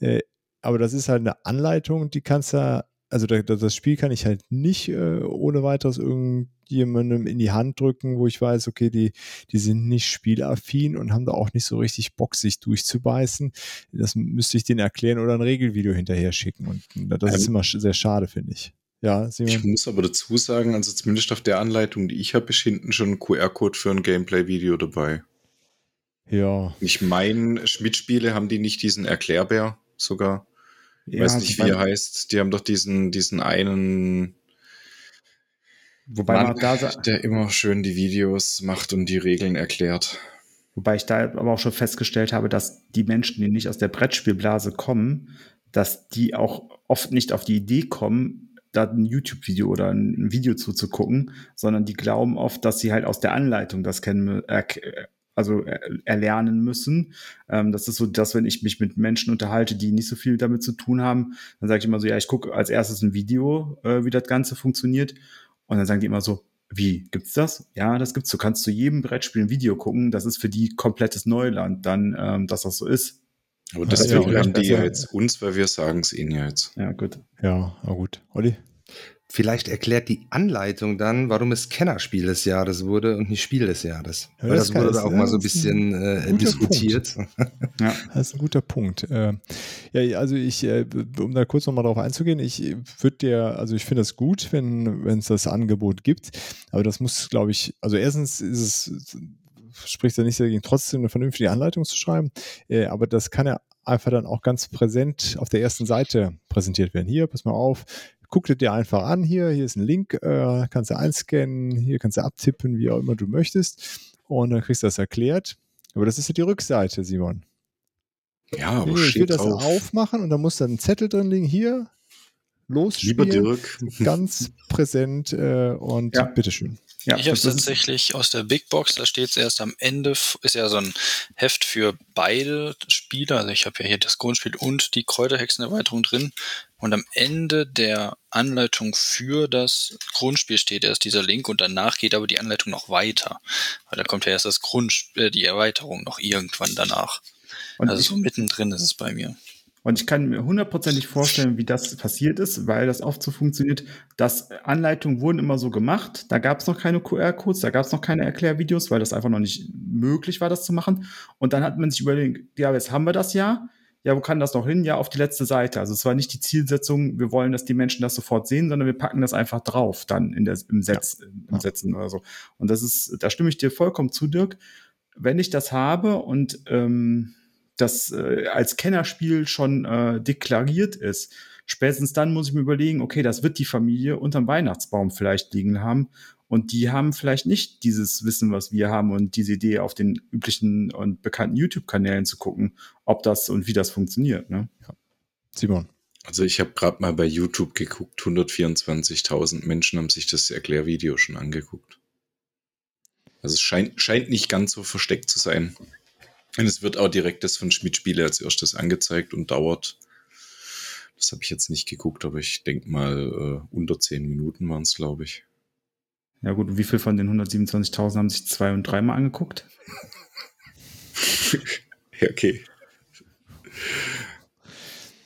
äh, aber das ist halt eine Anleitung, die kannst du, also da, das Spiel kann ich halt nicht äh, ohne weiteres irgendjemandem in die Hand drücken, wo ich weiß, okay, die, die sind nicht spielaffin und haben da auch nicht so richtig Bock, sich durchzubeißen. Das müsste ich denen erklären oder ein Regelvideo hinterher schicken und das ist Ähm, immer sch- sehr schade, finde ich. Ja, Ich Simon? muss aber dazu sagen, also zumindest auf der Anleitung, die ich habe, ist hinten schon ein QR-Code für ein Gameplay-Video dabei. Ja. Ich meine, Schmidt-Spiele haben die nicht diesen Erklärbär sogar. Ich weiß nicht, wie er heißt. Die haben doch diesen, diesen einen Wobei, Mann, man da, der immer schön die Videos macht und die Regeln erklärt. wobei ich da aber auch schon festgestellt habe, dass die Menschen, die nicht aus der Brettspielblase kommen, dass die auch oft nicht auf die Idee kommen, da ein YouTube-Video oder ein Video zuzugucken, sondern die glauben oft, dass sie halt aus der Anleitung das kennen, also erlernen müssen. Ähm, das ist so, dass wenn ich mich mit Menschen unterhalte, die nicht so viel damit zu tun haben, dann sage ich immer so, ja, ich gucke als erstes ein Video, äh, wie das Ganze funktioniert. Und dann sagen die immer so, wie gibt's das? Ja, das gibt's. Du kannst zu jedem Brettspiel ein Video gucken. Das ist für die komplettes Neuland, dann, ähm, dass das so ist. Aber deswegen ja, haben die ja jetzt uns, weil wir sagen es ihnen ja jetzt. Ja, gut. Ja, na gut. Olli? Vielleicht erklärt die Anleitung dann, warum es Kennerspiel des Jahres wurde und nicht Spiel des Jahres. Ja, Weil das, das wurde da auch ja, mal so ein bisschen äh, diskutiert. ja, das ist ein guter Punkt. Äh, ja, also ich, äh, um da kurz nochmal darauf einzugehen, ich würde dir, also ich finde es gut, wenn es das Angebot gibt, aber das muss, glaube ich, also erstens ist es spricht ja nicht dagegen, trotzdem eine vernünftige Anleitung zu schreiben, äh, aber das kann ja einfach dann auch ganz präsent auf der ersten Seite präsentiert werden. Hier, pass mal auf, guck dir einfach an hier, hier ist ein Link, äh, kannst du einscannen, hier kannst du abtippen, wie auch immer du möchtest und dann kriegst du das erklärt. Aber das ist ja die Rückseite, Simon. Ja, aber nee, ich will das drauf. aufmachen und da muss dann ein Zettel drin liegen, hier, losspielen. Lieber Dirk. Ganz präsent äh, und ja. bitteschön. Ja, ich habe es tatsächlich aus der Big Box, da steht es erst am Ende, ist ja so ein Heft für beide Spieler. Also ich habe ja hier das Grundspiel und die Kräuterhexenerweiterung drin. Und am Ende der Anleitung für das Grundspiel steht erst dieser Link und danach geht aber die Anleitung noch weiter. Weil da kommt ja erst das Grundspiel, äh, die Erweiterung noch irgendwann danach. Und also so mittendrin ist es bei mir. Und ich kann mir hundertprozentig vorstellen, wie das passiert ist, weil das oft so funktioniert, dass Anleitungen wurden immer so gemacht. Da gab es noch keine QR-Codes, da gab es noch keine Erklärvideos, weil das einfach noch nicht möglich war, das zu machen. Und dann hat man sich überlegt, ja, jetzt haben wir das ja. Ja, wo kann das noch hin? Ja, auf die letzte Seite. Also es war nicht die Zielsetzung, wir wollen, dass die Menschen das sofort sehen, sondern wir packen das einfach drauf, dann in der, im, Setz, ja. im Setzen oder so. Und das ist, da stimme ich dir vollkommen zu, Dirk. Wenn ich das habe und ähm, das äh, als Kennerspiel schon äh, deklariert ist, spätestens dann muss ich mir überlegen, okay, das wird die Familie unterm Weihnachtsbaum vielleicht liegen haben. Und die haben vielleicht nicht dieses Wissen, was wir haben und diese Idee auf den üblichen und bekannten YouTube-Kanälen zu gucken, ob das und wie das funktioniert. Ne? Ja. Simon. Also ich habe gerade mal bei YouTube geguckt, 124.000 Menschen haben sich das Erklärvideo schon angeguckt. Also es scheint, scheint nicht ganz so versteckt zu sein. Und es wird auch direkt das von Schmidt Spiele als erstes angezeigt und dauert. Das habe ich jetzt nicht geguckt, aber ich denke mal, äh, unter zehn Minuten waren es, glaube ich. Ja gut, wie viel von den 127.000 haben sich zwei- und dreimal angeguckt? ja, okay.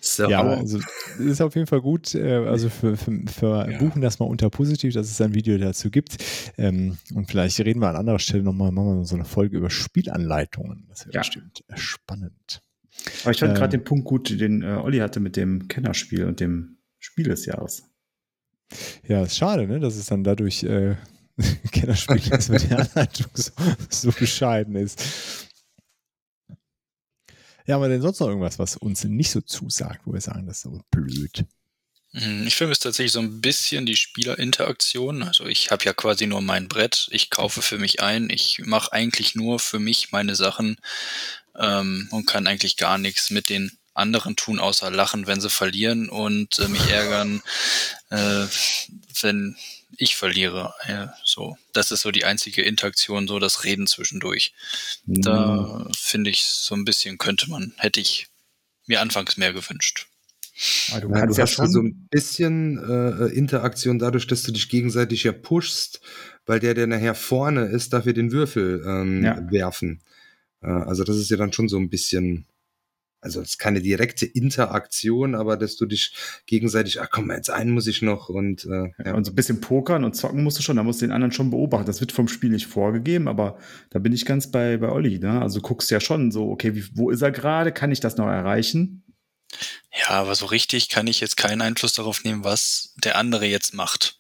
So. Ja, also ist auf jeden Fall gut. Äh, also für, für, für ja. buchen das mal unter positiv, dass es ein Video dazu gibt. Ähm, und vielleicht reden wir an anderer Stelle nochmal, machen wir so eine Folge über Spielanleitungen. Das wäre ja. bestimmt spannend. Aber ich fand ähm, gerade den Punkt gut, den äh, Olli hatte mit dem Kennerspiel und dem Spiel des Jahres. Ja, ist schade, ne, dass es dann dadurch äh, Kennerspiel ist, wenn die Anleitung so, so bescheiden ist. Ja, aber denn sonst noch irgendwas, was uns nicht so zusagt, wo wir sagen, das ist so blöd? Hm, ich vermisse tatsächlich so ein bisschen die Spielerinteraktion. Also ich habe ja quasi nur mein Brett, ich kaufe für mich ein, ich mache eigentlich nur für mich meine Sachen ähm, und kann eigentlich gar nichts mit den anderen tun, außer lachen, wenn sie verlieren und äh, mich ärgern, äh, wenn ich verliere. Ja, so, das ist so die einzige Interaktion, so das Reden zwischendurch. Mhm. Da finde ich so ein bisschen könnte man, hätte ich mir anfangs mehr gewünscht. Ah, du, ja, du hast ja so ein bisschen äh, Interaktion dadurch, dass du dich gegenseitig ja pushst, weil der, der nachher vorne ist, darf ja den Würfel ähm, ja. werfen. Äh, also das ist ja dann schon so ein bisschen also es ist keine direkte Interaktion, aber dass du dich gegenseitig, ach komm, jetzt einen muss ich noch und äh, ja. Und so ein bisschen pokern und zocken musst du schon, da musst du den anderen schon beobachten. Das wird vom Spiel nicht vorgegeben, aber da bin ich ganz bei, bei Olli, ne? Also du guckst ja schon so, okay, wie, wo ist er gerade? Kann ich das noch erreichen? Ja, aber so richtig kann ich jetzt keinen Einfluss darauf nehmen, was der andere jetzt macht.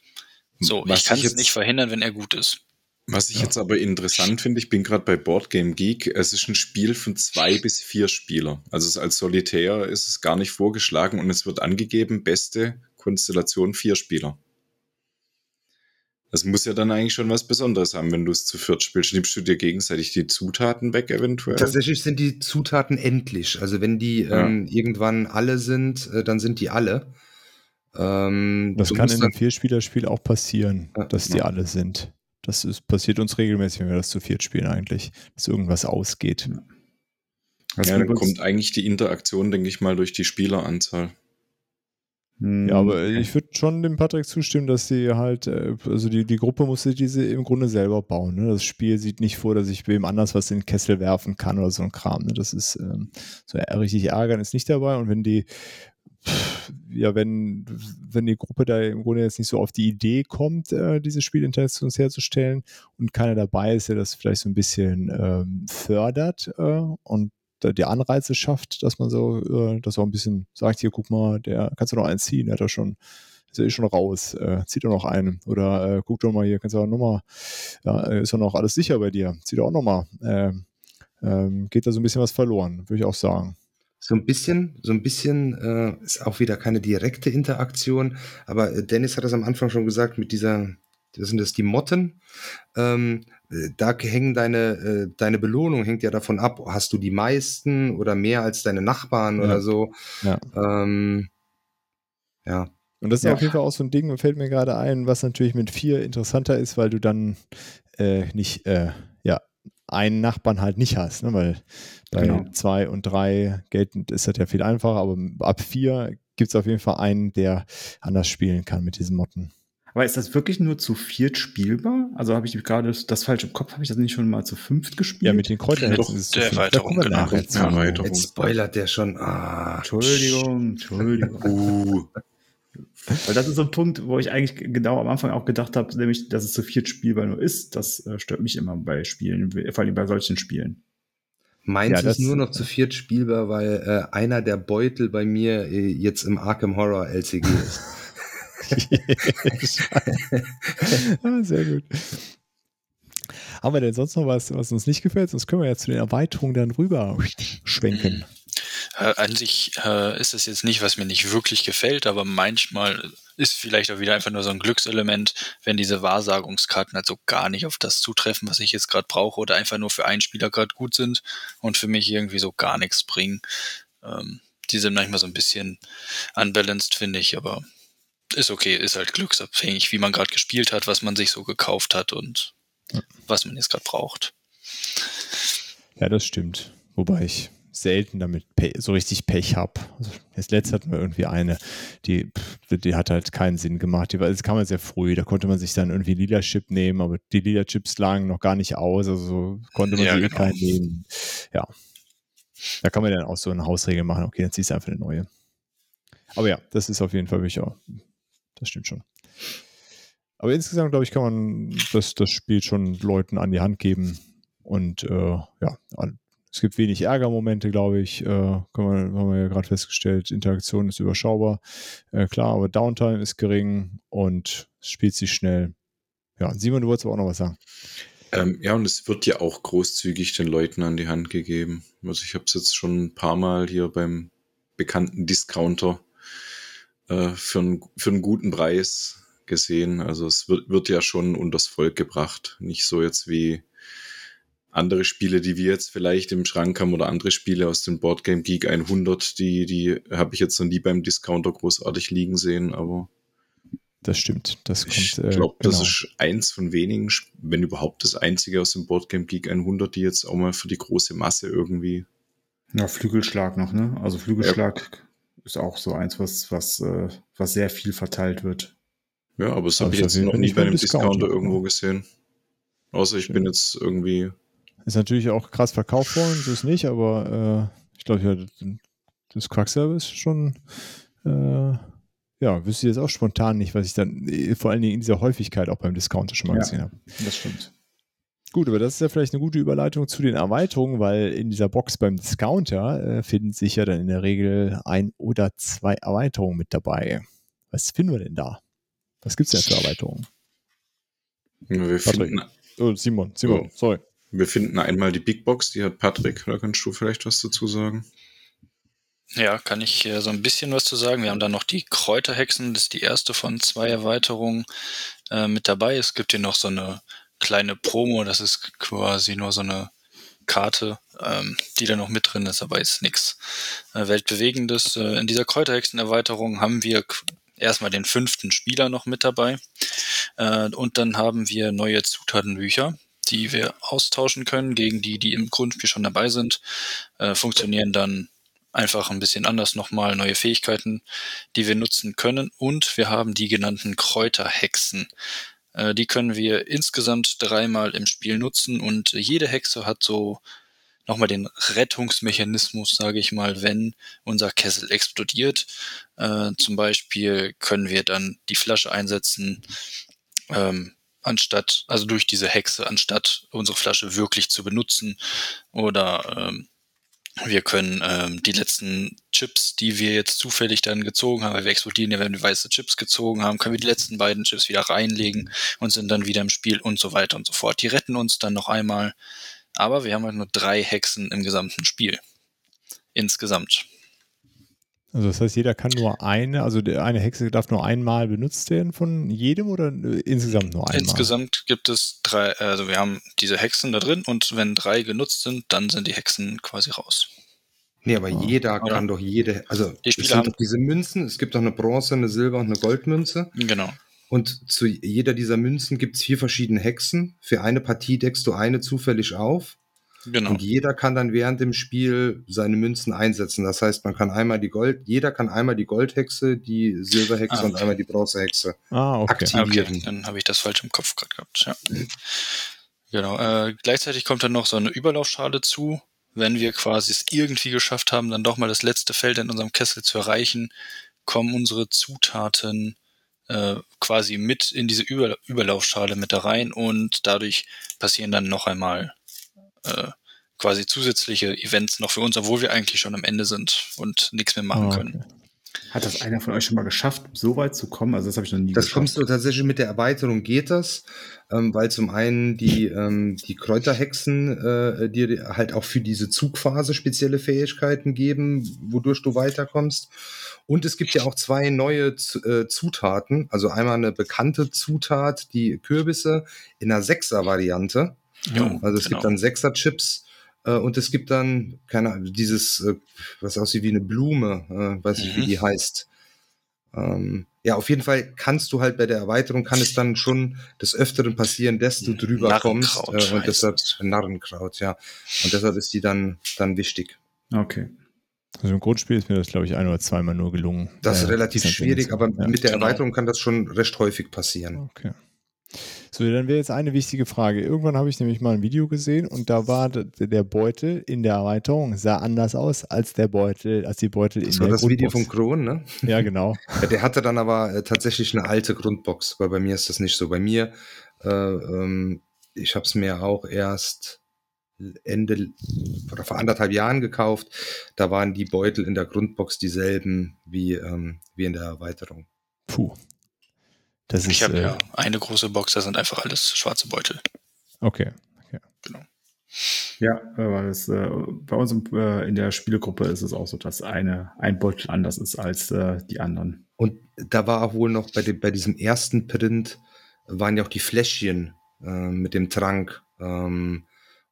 So, was ich kann es nicht verhindern, wenn er gut ist. Was ich ja. jetzt aber interessant finde, ich bin gerade bei Board Game Geek, es ist ein Spiel von zwei bis vier Spieler. Also als Solitär ist es gar nicht vorgeschlagen und es wird angegeben, beste Konstellation vier Spieler. Das muss ja dann eigentlich schon was Besonderes haben, wenn du es zu viert spielst. Nimmst du dir gegenseitig die Zutaten weg eventuell? Tatsächlich sind die Zutaten endlich. Also wenn die ja. ähm, irgendwann alle sind, äh, dann sind die alle. Ähm, das kann in einem Vierspielerspiel auch passieren, dass die alle sind. Das ist, passiert uns regelmäßig, wenn wir das zu viert spielen eigentlich, dass irgendwas ausgeht. Also ja, dann kommt eigentlich die Interaktion, denke ich mal, durch die Spieleranzahl. Ja, aber ich würde schon dem Patrick zustimmen, dass sie halt, äh, also die, die Gruppe muss sich diese im Grunde selber bauen. Ne? Das Spiel sieht nicht vor, dass ich wem anders was in den Kessel werfen kann oder so ein Kram. Ne? Das ist ähm, so richtig ärgern ist nicht dabei. Und wenn die, ja, wenn, wenn die Gruppe da im Grunde jetzt nicht so auf die Idee kommt, äh, diese Spielinteraktion herzustellen und keiner dabei ist, der das vielleicht so ein bisschen ähm, fördert äh, und die Anreize schafft, dass man so, äh, das auch ein bisschen sagt, hier, guck mal, der kannst du noch einen ziehen, der hat er schon, ist eh schon raus, äh, zieht er noch einen. Oder äh, guck doch mal hier, kannst du auch nochmal, ja, ist ja noch alles sicher bei dir, zieht er auch nochmal. Ähm, ähm, geht da so ein bisschen was verloren, würde ich auch sagen. So ein bisschen, so ein bisschen äh, ist auch wieder keine direkte Interaktion, aber äh, Dennis hat das am Anfang schon gesagt mit dieser, das sind das die Motten. Ähm, da hängen deine, äh, deine Belohnung hängt ja davon ab, hast du die meisten oder mehr als deine Nachbarn ja. oder so. Ja. Ähm, ja. Und das ist ja. auf jeden Fall auch so ein Ding, fällt mir gerade ein, was natürlich mit vier interessanter ist, weil du dann äh, nicht, äh, einen Nachbarn halt nicht hast, ne? weil bei genau. zwei und drei geltend ist das ja viel einfacher, aber ab vier gibt es auf jeden Fall einen, der anders spielen kann mit diesen Motten. Aber ist das wirklich nur zu viert spielbar? Also habe ich gerade das falsch im Kopf, habe ich das nicht schon mal zu fünft gespielt? Ja, mit den Kräuterhexen ist es der Erweiterung, genau. Nachher zu. Erweiterung. Jetzt spoilert der schon. Ah, Entschuldigung, Entschuldigung. uh. Weil das ist so ein Punkt, wo ich eigentlich genau am Anfang auch gedacht habe, nämlich, dass es zu viert spielbar nur ist. Das äh, stört mich immer bei Spielen, vor allem bei solchen Spielen. Meins ja, ist nur noch zu viert spielbar, weil äh, einer der Beutel bei mir äh, jetzt im Arkham Horror LCG ist. ah, sehr gut. Haben wir denn sonst noch was, was uns nicht gefällt? Sonst können wir ja zu den Erweiterungen dann rüber schwenken. Äh, an sich äh, ist es jetzt nicht, was mir nicht wirklich gefällt, aber manchmal ist vielleicht auch wieder einfach nur so ein Glückselement, wenn diese Wahrsagungskarten halt so gar nicht auf das zutreffen, was ich jetzt gerade brauche oder einfach nur für einen Spieler gerade gut sind und für mich irgendwie so gar nichts bringen. Ähm, die sind manchmal so ein bisschen unbalanced, finde ich, aber ist okay, ist halt glücksabhängig, wie man gerade gespielt hat, was man sich so gekauft hat und ja. was man jetzt gerade braucht. Ja, das stimmt. Wobei ich selten damit so richtig Pech habe. Also das letzte hatten wir irgendwie eine, die, die hat halt keinen Sinn gemacht. Die war, das kam ja sehr früh, da konnte man sich dann irgendwie lila Chip nehmen, aber die lila Chips lagen noch gar nicht aus, also konnte man ja, die eh genau. keinen nehmen. Ja. Da kann man dann auch so eine Hausregel machen, okay, dann ziehst du einfach eine neue. Aber ja, das ist auf jeden Fall wirklich auch das stimmt schon. Aber insgesamt, glaube ich, kann man das, das Spiel schon Leuten an die Hand geben. Und äh, ja, es gibt wenig Ärgermomente, glaube ich. Äh, können wir, haben wir ja gerade festgestellt. Interaktion ist überschaubar. Äh, klar, aber Downtime ist gering und es spielt sich schnell. Ja, Simon, du wolltest aber auch noch was sagen. Ähm, ja, und es wird ja auch großzügig den Leuten an die Hand gegeben. Also ich habe es jetzt schon ein paar Mal hier beim bekannten Discounter äh, für, einen, für einen guten Preis gesehen. Also es wird, wird ja schon unters Volk gebracht. Nicht so jetzt wie andere Spiele, die wir jetzt vielleicht im Schrank haben oder andere Spiele aus dem Boardgame Geek 100, die, die habe ich jetzt noch nie beim Discounter großartig liegen sehen, aber das stimmt. Das kommt. Ich glaube, äh, genau. das ist eins von wenigen, wenn überhaupt das einzige aus dem Boardgame Geek 100, die jetzt auch mal für die große Masse irgendwie. Ja, Flügelschlag noch, ne? Also Flügelschlag ist auch so eins, was, was, äh, was sehr viel verteilt wird. Ja, aber das habe ich jetzt noch nie bei einem Discounter, Discounter irgendwo gesehen. Außer ich Schön. bin jetzt irgendwie. Ist natürlich auch krass verkauft worden, so ist nicht, aber äh, ich glaube, ja, das Quackservice schon, äh, ja, wüsste ich jetzt auch spontan nicht, was ich dann äh, vor allen Dingen in dieser Häufigkeit auch beim Discounter schon mal ja, gesehen habe. Das stimmt. Gut, aber das ist ja vielleicht eine gute Überleitung zu den Erweiterungen, weil in dieser Box beim Discounter äh, finden sich ja dann in der Regel ein oder zwei Erweiterungen mit dabei. Was finden wir denn da? Was gibt es denn für Erweiterungen? Wir finden, oh, Simon, Simon, oh. sorry. Wir finden einmal die Big Box, die hat Patrick. Da kannst du vielleicht was dazu sagen. Ja, kann ich äh, so ein bisschen was zu sagen. Wir haben dann noch die Kräuterhexen, das ist die erste von zwei Erweiterungen äh, mit dabei. Es gibt hier noch so eine kleine Promo, das ist quasi nur so eine Karte, ähm, die da noch mit drin ist, aber ist nichts äh, Weltbewegendes. Äh, in dieser Kräuterhexen-Erweiterung haben wir erstmal den fünften Spieler noch mit dabei. Äh, und dann haben wir neue Zutatenbücher, die wir austauschen können gegen die, die im Grundspiel schon dabei sind. Äh, funktionieren dann einfach ein bisschen anders nochmal, neue Fähigkeiten, die wir nutzen können. Und wir haben die genannten Kräuterhexen. Äh, die können wir insgesamt dreimal im Spiel nutzen und jede Hexe hat so nochmal den Rettungsmechanismus, sage ich mal, wenn unser Kessel explodiert. Äh, zum Beispiel können wir dann die Flasche einsetzen, ähm, anstatt, also durch diese Hexe, anstatt unsere Flasche wirklich zu benutzen. Oder ähm, wir können ähm, die letzten Chips, die wir jetzt zufällig dann gezogen haben, weil wir explodieren ja, wenn wir weiße Chips gezogen haben, können wir die letzten beiden Chips wieder reinlegen und sind dann wieder im Spiel und so weiter und so fort. Die retten uns dann noch einmal aber wir haben halt nur drei Hexen im gesamten Spiel. Insgesamt. Also das heißt, jeder kann nur eine, also eine Hexe darf nur einmal benutzt werden von jedem oder äh, insgesamt nur einmal? Insgesamt gibt es drei, also wir haben diese Hexen da drin und wenn drei genutzt sind, dann sind die Hexen quasi raus. Nee, aber ah. jeder ja. kann doch jede, also die Spieler haben diese Münzen, es gibt doch eine Bronze, eine Silber und eine Goldmünze. Genau. Und zu jeder dieser Münzen gibt es vier verschiedene Hexen. Für eine Partie deckst du eine zufällig auf. Genau. Und jeder kann dann während dem Spiel seine Münzen einsetzen. Das heißt, man kann einmal die Gold, jeder kann einmal die Goldhexe, die Silberhexe ah, okay. und einmal die Bronzehexe ah, okay. aktivieren. Okay, dann habe ich das falsch im Kopf gerade gehabt. Ja. Genau. Äh, gleichzeitig kommt dann noch so eine Überlaufschale zu. Wenn wir quasi es irgendwie geschafft haben, dann doch mal das letzte Feld in unserem Kessel zu erreichen, kommen unsere Zutaten äh, quasi mit in diese Über Überlaufschale mit da rein und dadurch passieren dann noch einmal äh, quasi zusätzliche Events noch für uns, obwohl wir eigentlich schon am Ende sind und nichts mehr machen oh, okay. können. Hat das einer von euch schon mal geschafft, so weit zu kommen? Also das habe ich noch nie Das geschafft. kommst du tatsächlich mit der Erweiterung geht das, ähm, weil zum einen die, ähm, die Kräuterhexen äh, dir halt auch für diese Zugphase spezielle Fähigkeiten geben, wodurch du weiterkommst. Und es gibt ja auch zwei neue äh, Zutaten. Also einmal eine bekannte Zutat, die Kürbisse in einer Sechser-Variante. Ja, also es genau. gibt dann Sechser-Chips äh, und es gibt dann, keine Ahnung, dieses, äh, was aussieht wie eine Blume, äh, weiß ich, mhm. wie die heißt. Ähm, ja, auf jeden Fall kannst du halt bei der Erweiterung, kann es dann schon des Öfteren passieren, dass du drüber kommst. Äh, und deshalb, Narrenkraut, ja. Und deshalb ist die dann, dann wichtig. Okay. Also im Grundspiel ist mir das, glaube ich, ein oder zweimal nur gelungen. Das ist äh, relativ schwierig, aber ja, mit der genau. Erweiterung kann das schon recht häufig passieren. Okay. So, dann wäre jetzt eine wichtige Frage. Irgendwann habe ich nämlich mal ein Video gesehen und da war der Beutel in der Erweiterung sah anders aus als der Beutel, als die Beutel das in der Grundbox. Das war das Video von Kron, ne? Ja, genau. ja, der hatte dann aber äh, tatsächlich eine alte Grundbox, weil bei mir ist das nicht so. Bei mir, äh, ähm, ich habe es mir auch erst Ende oder vor anderthalb Jahren gekauft. Da waren die Beutel in der Grundbox dieselben wie, ähm, wie in der Erweiterung. Puh. Das ich habe äh, ja eine große Box, da sind einfach alles schwarze Beutel. Okay. okay. Genau. Ja, weil es, äh, bei uns äh, in der Spielegruppe ist es auch so, dass eine, ein Beutel anders ist als äh, die anderen. Und da war auch wohl noch bei, dem, bei diesem ersten Print, waren ja auch die Fläschchen äh, mit dem Trank. Ähm,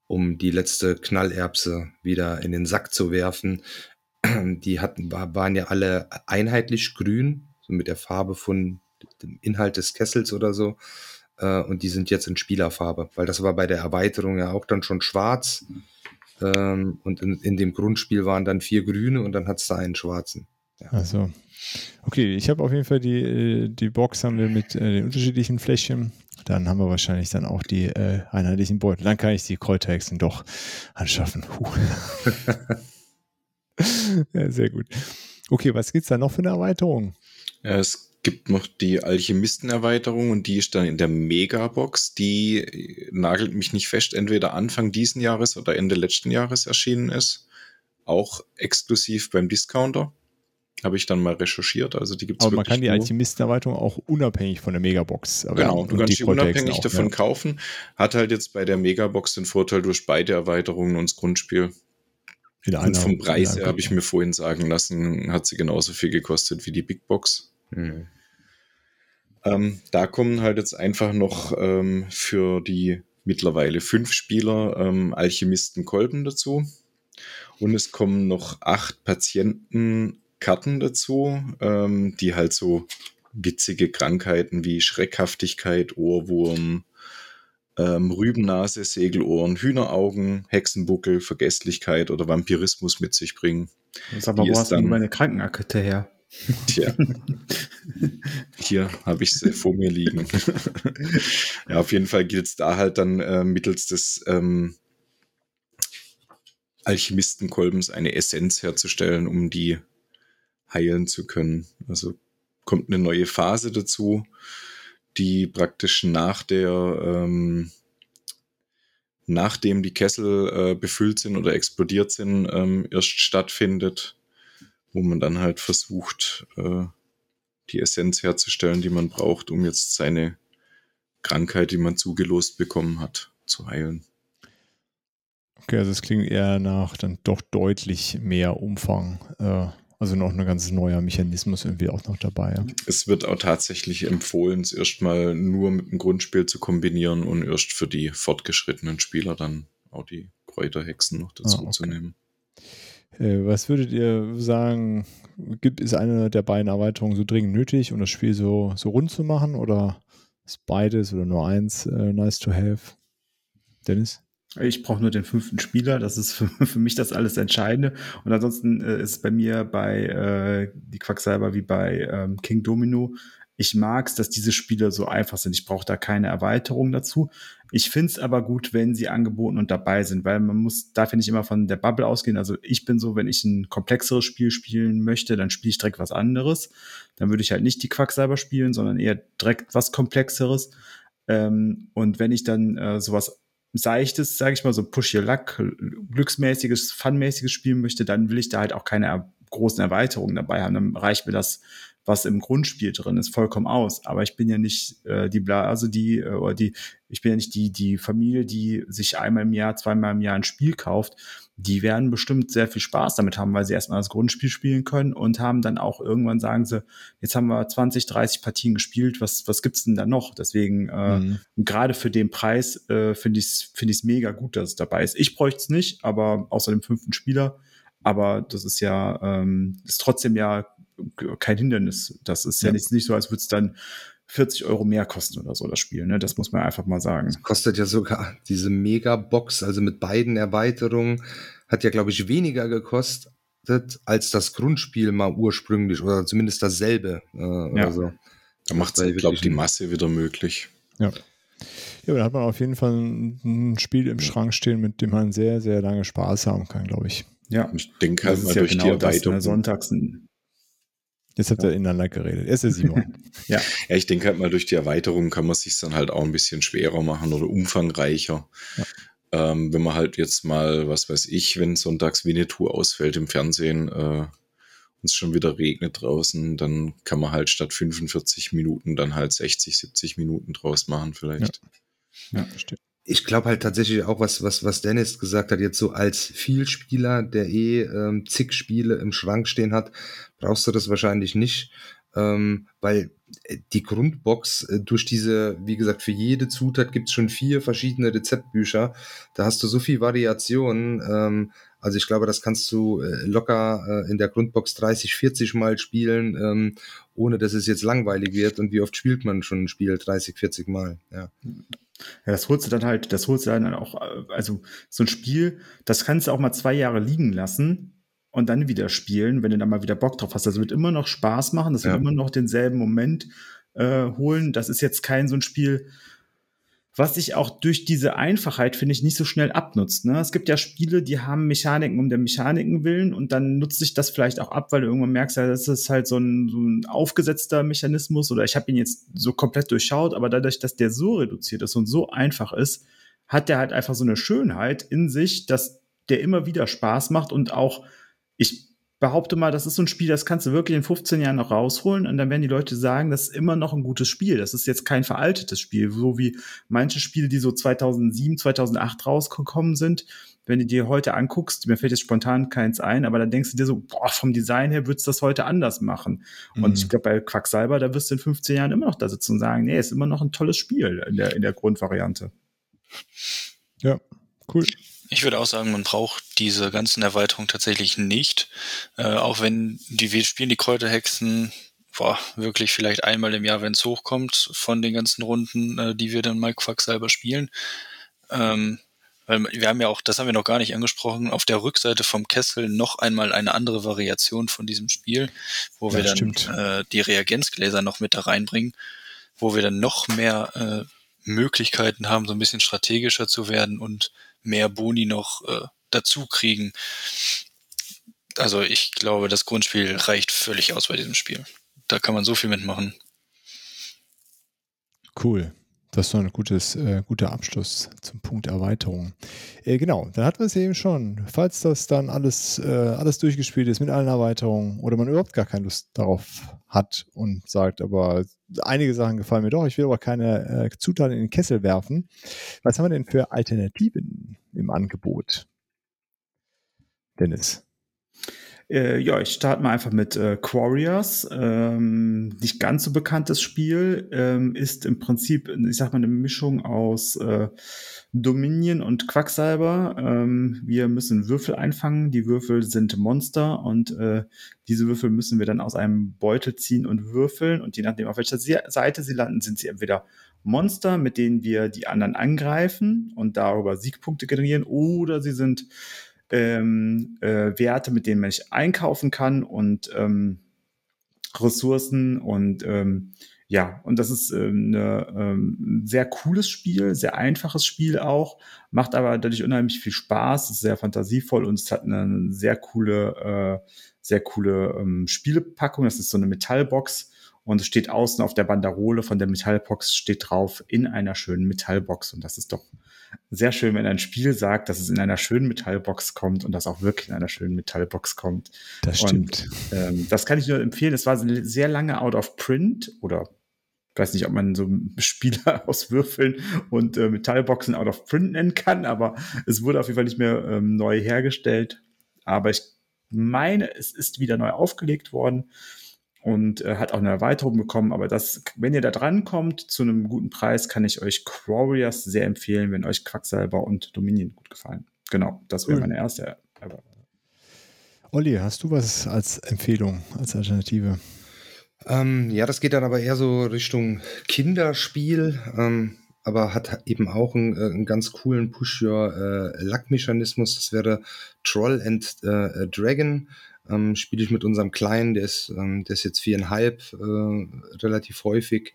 um die letzte Knallerbse wieder in den Sack zu werfen. Die hatten, waren ja alle einheitlich grün, so mit der Farbe von dem Inhalt des Kessels oder so. Äh, und die sind jetzt in Spielerfarbe, weil das war bei der Erweiterung ja auch dann schon schwarz. Ähm, und in, in dem Grundspiel waren dann vier grüne und dann hat es da einen schwarzen. Ja. Also, okay, ich habe auf jeden Fall die, äh, die Box haben wir mit äh, den unterschiedlichen Fläschchen dann haben wir wahrscheinlich dann auch die äh, einheitlichen Beutel. Dann kann ich die Kräuterhexen doch anschaffen. ja, sehr gut. Okay, was gibt es da noch für eine Erweiterung? Es gibt noch die Alchemisten-Erweiterung und die ist dann in der Megabox. Die nagelt mich nicht fest, entweder Anfang diesen Jahres oder Ende letzten Jahres erschienen ist. Auch exklusiv beim Discounter. Habe ich dann mal recherchiert. Also die gibt's Aber man kann die Alchemisten-Erweiterung auch unabhängig von der Megabox. Genau, du kannst die unabhängig auch, davon ja. kaufen. Hat halt jetzt bei der Megabox den Vorteil durch beide Erweiterungen und das Grundspiel. Wieder und vom Preis her habe ich mir vorhin sagen lassen, hat sie genauso viel gekostet wie die Big Box. Mhm. Ähm, da kommen halt jetzt einfach noch ähm, für die mittlerweile fünf Spieler ähm, Alchemisten Kolben dazu. Und es kommen noch acht Patienten Karten dazu, ähm, die halt so witzige Krankheiten wie Schreckhaftigkeit, Ohrwurm, ähm, Rübennase, Segelohren, Hühneraugen, Hexenbuckel, Vergesslichkeit oder Vampirismus mit sich bringen. Sag mal, wo hast du meine Krankenakte her? Tja, hier habe ich sie vor mir liegen. ja, auf jeden Fall gilt es da halt dann äh, mittels des ähm, Alchemistenkolbens eine Essenz herzustellen, um die heilen zu können. Also kommt eine neue Phase dazu, die praktisch nach der ähm, nachdem die Kessel äh, befüllt sind oder explodiert sind, ähm, erst stattfindet, wo man dann halt versucht, äh, die Essenz herzustellen, die man braucht, um jetzt seine Krankheit, die man zugelost bekommen hat, zu heilen. Okay, also es klingt eher nach dann doch deutlich mehr Umfang. Äh, also noch ein ganz neuer Mechanismus irgendwie auch noch dabei. Ja. Es wird auch tatsächlich empfohlen, es erstmal nur mit dem Grundspiel zu kombinieren und erst für die fortgeschrittenen Spieler dann auch die Kräuterhexen noch dazu ah, okay. zu nehmen. Äh, was würdet ihr sagen, gibt es eine der beiden Erweiterungen so dringend nötig, um das Spiel so, so rund zu machen? Oder ist beides oder nur eins äh, nice to have? Dennis? Ich brauche nur den fünften Spieler, das ist für, für mich das alles Entscheidende. Und ansonsten äh, ist bei mir bei äh, die Quacksalber wie bei ähm, King Domino. Ich mag es, dass diese Spiele so einfach sind. Ich brauche da keine Erweiterung dazu. Ich finde es aber gut, wenn sie angeboten und dabei sind, weil man muss, da finde ich immer von der Bubble ausgehen. Also ich bin so, wenn ich ein komplexeres Spiel spielen möchte, dann spiele ich direkt was anderes. Dann würde ich halt nicht die Quacksalber spielen, sondern eher direkt was Komplexeres. Ähm, und wenn ich dann äh, sowas seichtes, sage ich mal, so Push Your Luck, glücksmäßiges, funmäßiges spielen möchte, dann will ich da halt auch keine großen Erweiterungen dabei haben. Dann reicht mir das was im Grundspiel drin ist, vollkommen aus. Aber ich bin ja nicht äh, die Blase, die, äh, oder die, ich bin ja nicht die, die Familie, die sich einmal im Jahr, zweimal im Jahr ein Spiel kauft. Die werden bestimmt sehr viel Spaß damit haben, weil sie erstmal das Grundspiel spielen können und haben dann auch irgendwann sagen sie, jetzt haben wir 20, 30 Partien gespielt, was, was gibt's denn da noch? Deswegen, äh, mhm. gerade für den Preis äh, finde ich es find ich's mega gut, dass es dabei ist. Ich bräuchte es nicht, aber außer dem fünften Spieler. Aber das ist ja, ähm, ist trotzdem ja kein Hindernis. Das ist ja, ja nicht, nicht so, als würde es dann 40 Euro mehr kosten oder so, das Spiel. Ne? Das muss man einfach mal sagen. Das kostet ja sogar diese Mega-Box, also mit beiden Erweiterungen, hat ja, glaube ich, weniger gekostet als das Grundspiel mal ursprünglich oder zumindest dasselbe. Äh, ja. So. Da macht es, glaube ich, die Masse wieder möglich. Ja. Ja, dann hat man auf jeden Fall ein Spiel im Schrank stehen, mit dem man sehr, sehr lange Spaß haben kann, glaube ich. Ja, ich denke halt mal ja durch genau die Erweiterung. Das, ne? Sonntags Jetzt habt ihr ja. ineinander geredet. Er ist der Simon. ja. ja, ich denke halt mal, durch die Erweiterung kann man sich dann halt auch ein bisschen schwerer machen oder umfangreicher. Ja. Ähm, wenn man halt jetzt mal, was weiß ich, wenn sonntags Winnetou ausfällt im Fernsehen äh, und es schon wieder regnet draußen, dann kann man halt statt 45 Minuten dann halt 60, 70 Minuten draus machen vielleicht. Ja, ja stimmt ich glaube halt tatsächlich auch, was, was, was Dennis gesagt hat, jetzt so als Vielspieler, der eh ähm, zig Spiele im Schrank stehen hat, brauchst du das wahrscheinlich nicht, ähm, weil äh, die Grundbox äh, durch diese, wie gesagt, für jede Zutat gibt's schon vier verschiedene Rezeptbücher. Da hast du so viel Variation. Ähm, also ich glaube, das kannst du äh, locker äh, in der Grundbox 30, 40 Mal spielen, ähm, ohne dass es jetzt langweilig wird. Und wie oft spielt man schon ein Spiel 30, 40 Mal? Ja. Ja, das holst du dann halt, das holst du dann auch, also so ein Spiel, das kannst du auch mal zwei Jahre liegen lassen und dann wieder spielen, wenn du da mal wieder Bock drauf hast. Das wird immer noch Spaß machen, das wird ja. immer noch denselben Moment äh, holen. Das ist jetzt kein so ein Spiel, was sich auch durch diese Einfachheit, finde ich, nicht so schnell abnutzt. Ne? Es gibt ja Spiele, die haben Mechaniken um der Mechaniken willen und dann nutzt sich das vielleicht auch ab, weil du irgendwann merkst, ja, das ist halt so ein, so ein aufgesetzter Mechanismus oder ich habe ihn jetzt so komplett durchschaut, aber dadurch, dass der so reduziert ist und so einfach ist, hat der halt einfach so eine Schönheit in sich, dass der immer wieder Spaß macht und auch ich behaupte mal, das ist so ein Spiel, das kannst du wirklich in 15 Jahren noch rausholen und dann werden die Leute sagen, das ist immer noch ein gutes Spiel. Das ist jetzt kein veraltetes Spiel, so wie manche Spiele, die so 2007, 2008 rausgekommen sind. Wenn du dir heute anguckst, mir fällt jetzt spontan keins ein, aber dann denkst du dir so, boah, vom Design her würdest du das heute anders machen. Mhm. Und ich glaube, bei Quacksalber, da wirst du in 15 Jahren immer noch da sitzen und sagen, nee, ist immer noch ein tolles Spiel in der, in der Grundvariante. Ja, cool. Ich würde auch sagen, man braucht diese ganzen Erweiterungen tatsächlich nicht. Äh, auch wenn die, wir spielen die Kräuterhexen boah, wirklich vielleicht einmal im Jahr, wenn es hochkommt, von den ganzen Runden, äh, die wir dann mal Quacksalber spielen. Ähm, weil wir haben ja auch, das haben wir noch gar nicht angesprochen, auf der Rückseite vom Kessel noch einmal eine andere Variation von diesem Spiel, wo Ja, wir dann äh, die Reagenzgläser noch mit da reinbringen, wo wir dann noch mehr äh, Möglichkeiten haben, so ein bisschen strategischer zu werden und mehr Boni noch äh, dazu kriegen. Also ich glaube, das Grundspiel reicht völlig aus bei diesem Spiel. Da kann man so viel mitmachen. Cool. Das ist doch ein gutes, äh, guter Abschluss zum Punkt Erweiterung. Äh, genau, dann hatten wir es eben schon. Falls das dann alles, äh, alles durchgespielt ist mit allen Erweiterungen oder man überhaupt gar keine Lust darauf hat und sagt, aber einige Sachen gefallen mir doch, ich will aber keine äh, Zutaten in den Kessel werfen. Was haben wir denn für Alternativen im Angebot? Dennis. Äh, ja, ich starte mal einfach mit äh, Quarriors. Ähm, nicht ganz so bekanntes Spiel. Ähm, ist im Prinzip, ich sag mal, eine Mischung aus äh, Dominion und Quacksalber. Ähm, wir müssen Würfel einfangen. Die Würfel sind Monster und äh, diese Würfel müssen wir dann aus einem Beutel ziehen und würfeln. Und je nachdem, auf welcher Se- Seite sie landen, sind sie entweder Monster, mit denen wir die anderen angreifen und darüber Siegpunkte generieren, oder sie sind ähm, äh, Werte, mit denen man sich einkaufen kann und ähm, Ressourcen und ähm, ja, und das ist ähm, eine, ähm, ein sehr cooles Spiel, sehr einfaches Spiel auch, macht aber dadurch unheimlich viel Spaß, ist sehr fantasievoll und es hat eine sehr coole, äh, sehr coole ähm, Spielepackung. Das ist so eine Metallbox und es steht außen auf der Banderole von der Metallbox steht drauf in einer schönen Metallbox und das ist doch sehr schön, wenn ein Spiel sagt, dass es in einer schönen Metallbox kommt und das auch wirklich in einer schönen Metallbox kommt. Das Und stimmt. ähm, das kann ich nur empfehlen. Es war sehr lange out of print oder ich weiß nicht, ob man so Spiele aus Würfeln und äh, Metallboxen out of print nennen kann, aber es wurde auf jeden Fall nicht mehr ähm, neu hergestellt. Aber ich meine, es ist wieder neu aufgelegt worden und äh, hat auch eine Erweiterung bekommen. Aber das, wenn ihr da dran kommt zu einem guten Preis, kann ich euch Warriors sehr empfehlen, wenn euch Quacksalber und Dominion gut gefallen. Genau, das wäre Cool. meine erste. Aber Olli, hast du was als Empfehlung, als Alternative? Ähm, ja, das geht dann aber eher so Richtung Kinderspiel, ähm, aber hat eben auch einen, äh, einen ganz coolen Push-Your-Luck-Mechanismus. das wäre Troll and äh, Dragon. Ähm, Spiele ich mit unserem Kleinen, der ist, ähm, der ist jetzt viereinhalb, äh, relativ häufig.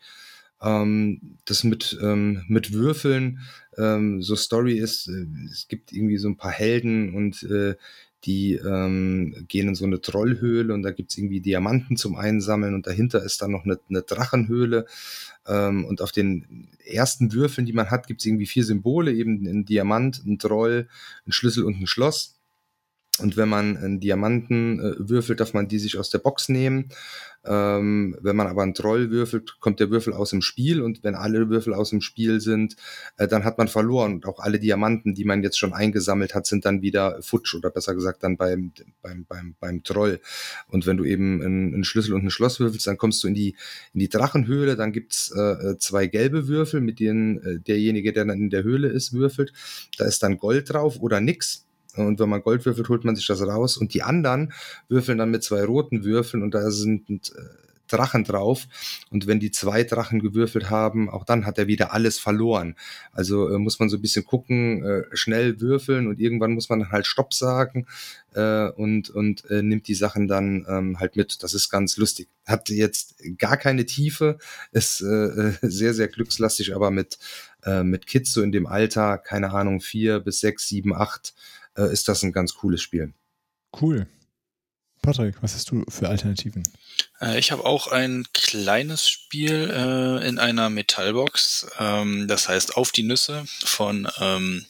Ähm, das mit, ähm, mit Würfeln, ähm, so Story ist, äh, es gibt irgendwie so ein paar Helden und äh, die ähm, gehen in so eine Trollhöhle und da gibt's irgendwie Diamanten zum Einsammeln und dahinter ist dann noch eine, eine Drachenhöhle. Ähm, und auf den ersten Würfeln, die man hat, gibt's irgendwie vier Symbole, eben ein Diamant, ein Troll, ein Schlüssel und ein Schloss. Und wenn man einen Diamanten äh, würfelt, darf man die sich aus der Box nehmen. Ähm, wenn man aber einen Troll würfelt, kommt der Würfel aus dem Spiel. Und wenn alle Würfel aus dem Spiel sind, äh, dann hat man verloren. Und auch alle Diamanten, die man jetzt schon eingesammelt hat, sind dann wieder futsch oder besser gesagt dann beim, beim, beim, beim Troll. Und wenn du eben einen, einen Schlüssel und ein Schloss würfelst, dann kommst du in die, in die Drachenhöhle. Dann gibt's äh, zwei gelbe Würfel, mit denen äh, derjenige, der dann in der Höhle ist, würfelt. Da ist dann Gold drauf oder nix. Und wenn man Gold würfelt, holt man sich das raus. Und die anderen würfeln dann mit zwei roten Würfeln und da sind äh, Drachen drauf. Und wenn die zwei Drachen gewürfelt haben, auch dann hat er wieder alles verloren. Also äh, muss man so ein bisschen gucken, äh, schnell würfeln und irgendwann muss man halt Stopp sagen äh, und, und äh, nimmt die Sachen dann ähm, halt mit. Das ist ganz lustig. Hat jetzt gar keine Tiefe, ist äh, sehr, sehr glückslastig, aber mit, äh, mit Kids so in dem Alter, keine Ahnung, vier bis sechs, sieben, acht, äh, ist das ein ganz cooles Spiel. Cool. Patrick, was hast du für Alternativen? Äh, ich habe auch ein kleines Spiel äh, in einer Metallbox. Ähm, das heißt Auf die Nüsse von ähm,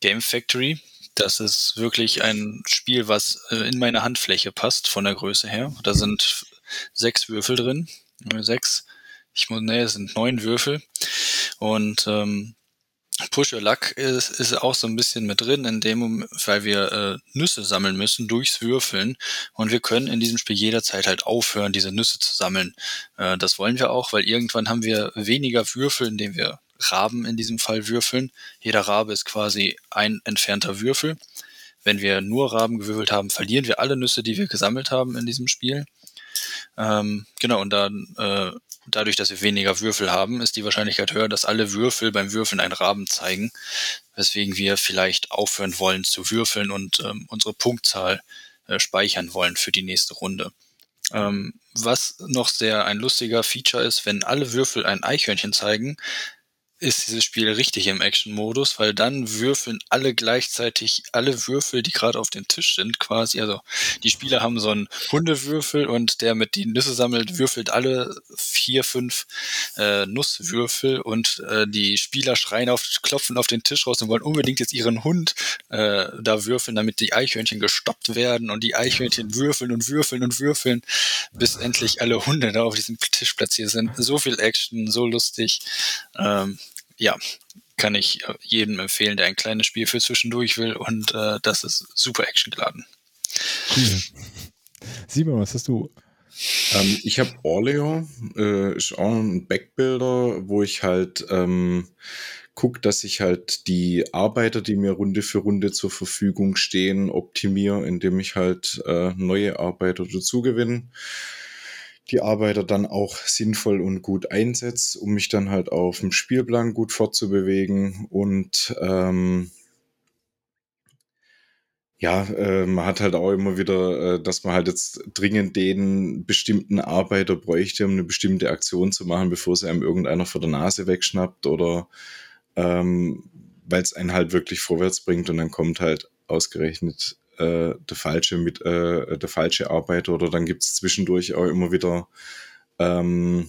Game Factory. Das ist wirklich ein Spiel, was äh, in meine Handfläche passt, von der Größe her. Da sind sechs Würfel drin. Äh, Sechs. Ich muss, nee, es sind neun Würfel. Und ähm, Push Your Luck ist, ist auch so ein bisschen mit drin, in dem, weil wir äh, Nüsse sammeln müssen durchs Würfeln. Und wir können in diesem Spiel jederzeit halt aufhören, diese Nüsse zu sammeln. Äh, das wollen wir auch, weil irgendwann haben wir weniger Würfel, indem wir Raben in diesem Fall würfeln. Jeder Rabe ist quasi ein entfernter Würfel. Wenn wir nur Raben gewürfelt haben, verlieren wir alle Nüsse, die wir gesammelt haben in diesem Spiel. Ähm, genau, und dann äh, dadurch, dass wir weniger Würfel haben, ist die Wahrscheinlichkeit höher, dass alle Würfel beim Würfeln einen Raben zeigen, weswegen wir vielleicht aufhören wollen zu würfeln und ähm, unsere Punktzahl äh, speichern wollen für die nächste Runde. Ähm, was noch sehr ein lustiger Feature ist, wenn alle Würfel ein Eichhörnchen zeigen, ist dieses Spiel richtig im Action-Modus, weil dann würfeln alle gleichzeitig alle Würfel, die gerade auf dem Tisch sind, quasi. Also die Spieler haben so einen Hundewürfel und der mit die Nüsse sammelt, würfelt alle vier, fünf äh, Nusswürfel und äh, die Spieler schreien auf, klopfen auf den Tisch raus und wollen unbedingt jetzt ihren Hund äh, da würfeln, damit die Eichhörnchen gestoppt werden und die Eichhörnchen würfeln und würfeln und würfeln, bis endlich alle Hunde da auf diesem Tisch platziert sind. So viel Action, so lustig. Ähm, ja, kann ich äh, jedem empfehlen, der ein kleines Spiel für zwischendurch will und äh, das ist super actiongeladen. Cool. Simon, was hast du? Ähm, ich habe Orleo, äh, ist auch ein Backbuilder, wo ich halt ähm, gucke, dass ich halt die Arbeiter, die mir Runde für Runde zur Verfügung stehen, optimiere, indem ich halt äh, neue Arbeiter dazu gewinne die Arbeiter dann auch sinnvoll und gut einsetze, um mich dann halt auf dem Spielplan gut fortzubewegen und ähm, ja, äh, man hat halt auch immer wieder, äh, dass man halt jetzt dringend den bestimmten Arbeiter bräuchte, um eine bestimmte Aktion zu machen, bevor sie einem irgendeiner vor der Nase wegschnappt oder ähm, weil es einen halt wirklich vorwärts bringt und dann kommt halt ausgerechnet äh, der falsche mit äh, der falsche Arbeiter oder dann gibt es zwischendurch auch immer wieder ähm,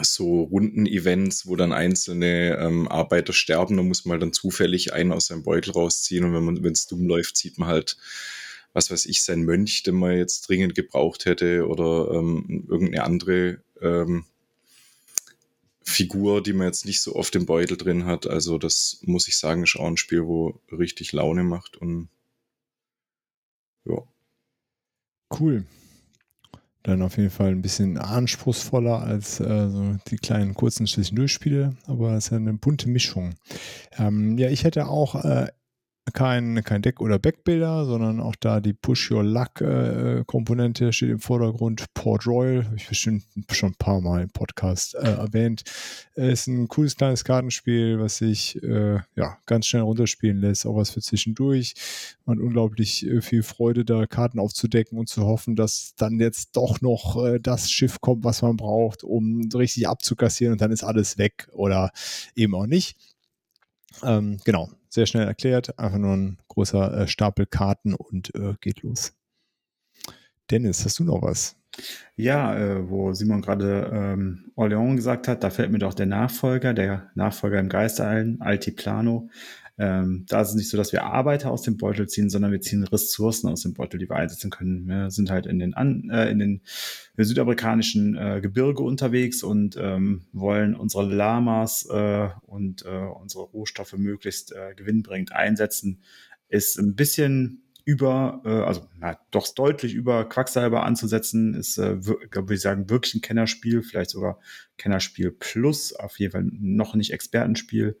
so Runden-Events, wo dann einzelne ähm, Arbeiter sterben, da muss man dann zufällig einen aus seinem Beutel rausziehen und wenn man, wenn es dumm läuft, sieht man halt, was weiß ich, sein Mönch, den man jetzt dringend gebraucht hätte oder ähm, irgendeine andere ähm, Figur, die man jetzt nicht so oft im Beutel drin hat. Also das muss ich sagen, ist auch ein Spiel, wo richtig Laune macht und ja. Cool. Dann auf jeden Fall ein bisschen anspruchsvoller als äh, so die kleinen kurzen Zwischendurchspiele, aber es ist ja eine bunte Mischung. Ähm, ja, ich hätte auch äh, kein, kein Deck- oder Backbilder, sondern auch da die Push-Your-Luck-Komponente steht im Vordergrund. Port Royal, habe ich bestimmt schon ein paar Mal im Podcast äh, erwähnt. Ist ein cooles kleines Kartenspiel, was sich äh, ja, ganz schnell runterspielen lässt, auch was für zwischendurch. Man unglaublich äh, viel Freude, da Karten aufzudecken und zu hoffen, dass dann jetzt doch noch äh, das Schiff kommt, was man braucht, um richtig abzukassieren und dann ist alles weg oder eben auch nicht. Ähm, genau, sehr schnell erklärt. Einfach nur ein großer äh, Stapel Karten und äh, geht los. Dennis, hast du noch was? Ja, äh, wo Simon gerade ähm, Orléans gesagt hat, da fällt mir doch der Nachfolger, der Nachfolger im Geiste ein, Altiplano. Ähm, da ist es nicht so, dass wir Arbeiter aus dem Beutel ziehen, sondern wir ziehen Ressourcen aus dem Beutel, die wir einsetzen können. Wir sind halt in den, an, äh, in den südamerikanischen äh, Gebirge unterwegs und ähm, wollen unsere Lamas äh, und äh, unsere Rohstoffe möglichst äh, gewinnbringend einsetzen. Ist ein bisschen über, äh, also na, doch deutlich über Quacksalber anzusetzen, ist, äh, glaube ich sagen, wirklich ein Kennerspiel, vielleicht sogar Kennerspiel Plus, auf jeden Fall noch nicht Expertenspiel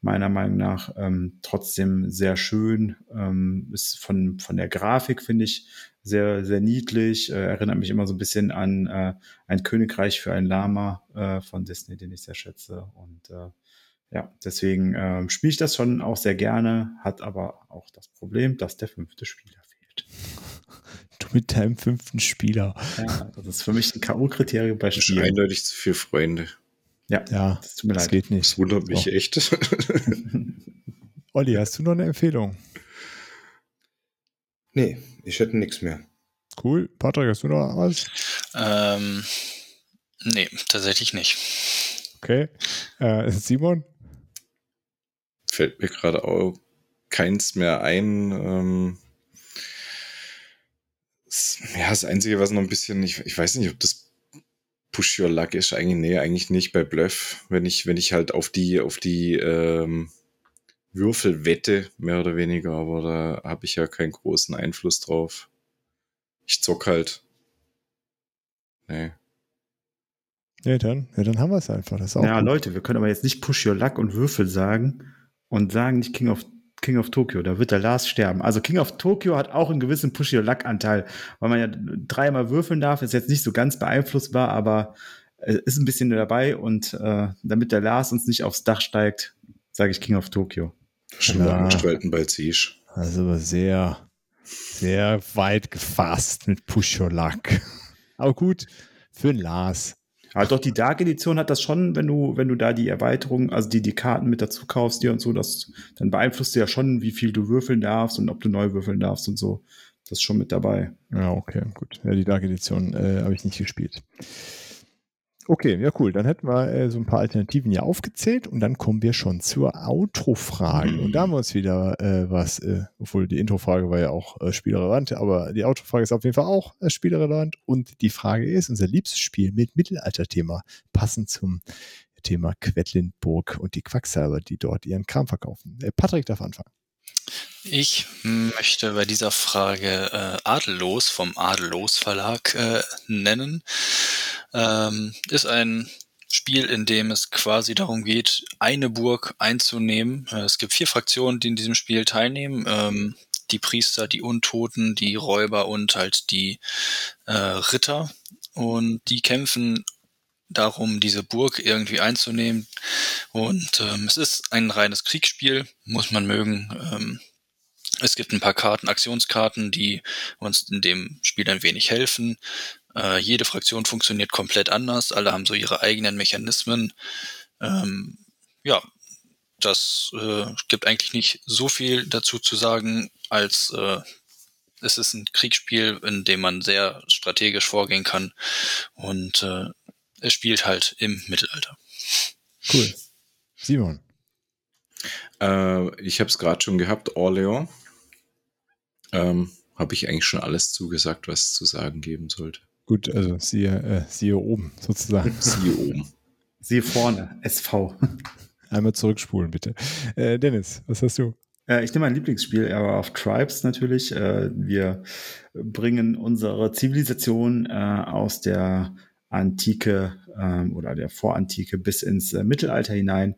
meiner Meinung nach ähm, trotzdem sehr schön. Ähm, ist von, von der Grafik, finde ich, sehr, sehr niedlich. Äh, erinnert mich immer so ein bisschen an äh, ein Königreich für ein Lama äh, von Disney, den ich sehr schätze. Und äh, ja, deswegen äh, spiele ich das schon auch sehr gerne, hat aber auch das Problem, dass der fünfte Spieler fehlt. Du mit deinem fünften Spieler. Ja, das ist für mich ein K.O.-Kriterium bei Spielen. Eindeutig zu viele Freunde. Ja, ja das tut mir das leid. geht nicht. Das wundert mich so. echt. Olli, hast du noch eine Empfehlung? Nee, ich hätte nichts mehr. Cool. Patrick, hast du noch was? Ähm, nee, tatsächlich nicht. Okay. Äh, Simon? Fällt mir gerade auch keins mehr ein. Ähm, ja, das Einzige, was noch ein bisschen, ich, ich weiß nicht, ob das Push Your Luck ist eigentlich, nee, eigentlich nicht bei Bluff, wenn ich, wenn ich halt auf die, auf die ähm, Würfel wette, mehr oder weniger, aber da habe ich ja keinen großen Einfluss drauf. Ich zock halt. Nee. Ja, dann, ja, dann haben wir es einfach. Das ist auch ja, gut. Leute, wir können aber jetzt nicht Push Your Luck und Würfel sagen und sagen nicht King of King of Tokyo. Da wird der Lars sterben. Also King of Tokyo hat auch einen gewissen Push-Your-Luck-Anteil, weil man ja dreimal würfeln darf. Ist jetzt nicht so ganz beeinflussbar, aber äh, ist ein bisschen dabei. Und äh, damit der Lars uns nicht aufs Dach steigt, sage ich King of Tokyo. Schon ja. Angestellten bei Zisch. Also sehr, sehr weit gefasst mit Push Your Luck. Aber gut, für den Lars. Aber doch, die Dark Edition hat das schon, wenn du, wenn du da die Erweiterung, also die, die Karten mit dazu kaufst dir und so, das, dann beeinflusst du ja schon, wie viel du würfeln darfst und ob du neu würfeln darfst und so. Das ist schon mit dabei. Ja, okay, gut. Ja, die Dark Edition äh, habe ich nicht gespielt. Okay, ja cool. Dann hätten wir äh, so ein paar Alternativen hier aufgezählt und dann kommen wir schon zur Outro-Frage. Und da haben wir uns wieder äh, was, äh, obwohl die Intro-Frage war ja auch äh, spielerelevant, aber die Outro-Frage ist auf jeden Fall auch äh, spielerelevant. Und die Frage ist, unser liebstes Spiel mit Mittelalter-Thema, passend zum Thema Quedlinburg und die Quacksalber, die dort ihren Kram verkaufen. Äh, Patrick darf anfangen. Ich möchte bei dieser Frage äh, Adellos vom Adellos Verlag äh, nennen. Ähm, ist ein Spiel, in dem es quasi darum geht, eine Burg einzunehmen. Äh, es gibt vier Fraktionen, die in diesem Spiel teilnehmen. Ähm, die Priester, die Untoten, die Räuber und halt die äh, Ritter. Und die kämpfen darum, diese Burg irgendwie einzunehmen. Und ähm, es ist ein reines Kriegsspiel, muss man mögen. Ähm, es gibt ein paar Karten, Aktionskarten, die uns in dem Spiel ein wenig helfen. Äh, jede Fraktion funktioniert komplett anders, alle haben so ihre eigenen Mechanismen. Ähm, ja, das äh, gibt eigentlich nicht so viel dazu zu sagen, als äh, es ist ein Kriegsspiel, in dem man sehr strategisch vorgehen kann und äh, spielt halt im Mittelalter. Cool. Simon. Äh, ich habe es gerade schon gehabt, Orleans. Ähm, habe ich eigentlich schon alles zugesagt, was es zu sagen geben sollte. Gut, also siehe, äh, siehe oben sozusagen. siehe oben. Siehe vorne, SV. Einmal zurückspulen, bitte. Äh, Dennis, was hast du? Äh, ich nehme mein Lieblingsspiel, aber auf Tribes natürlich. Äh, wir bringen unsere Zivilisation äh, aus der Antike ähm, oder der Vorantike bis ins äh, Mittelalter hinein.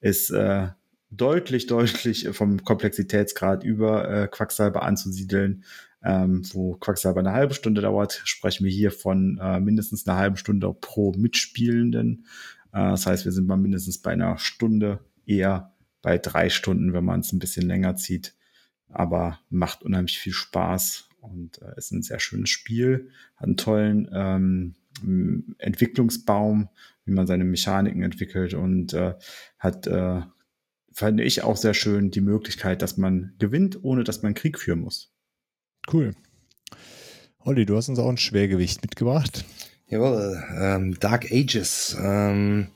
Ist äh, deutlich, deutlich vom Komplexitätsgrad über äh, Quacksalber anzusiedeln. Ähm, wo Quacksalber eine halbe Stunde dauert, sprechen wir hier von äh, mindestens einer halben Stunde pro Mitspielenden. Äh, das heißt, wir sind mal mindestens bei einer Stunde, eher bei drei Stunden, wenn man es ein bisschen länger zieht. Aber macht unheimlich viel Spaß und äh, ist ein sehr schönes Spiel. Hat einen tollen ähm, Entwicklungsbaum, wie man seine Mechaniken entwickelt und äh, hat äh, fand ich auch sehr schön die Möglichkeit, dass man gewinnt, ohne dass man Krieg führen muss. Cool. Olli, du hast uns auch ein Schwergewicht mitgebracht. Jawohl, ähm, Dark Ages ähm,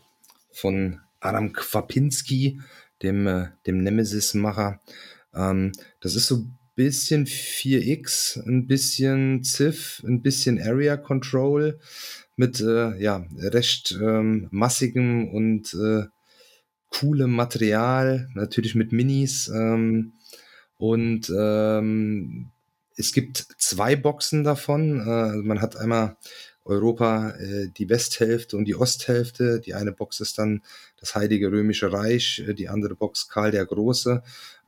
von Adam Kwapinski, dem, äh, dem Nemesis-Macher. Ähm, das ist so bisschen 4X, ein bisschen Civ, ein bisschen Area Control mit äh, ja, recht ähm, massigem und äh, coolem Material, natürlich mit Minis. Ähm, und ähm, es gibt zwei Boxen davon. Äh, also man hat einmal Europa äh, die Westhälfte und die Osthälfte. Die eine Box ist dann das Heilige Römische Reich, äh, die andere Box Karl der Große.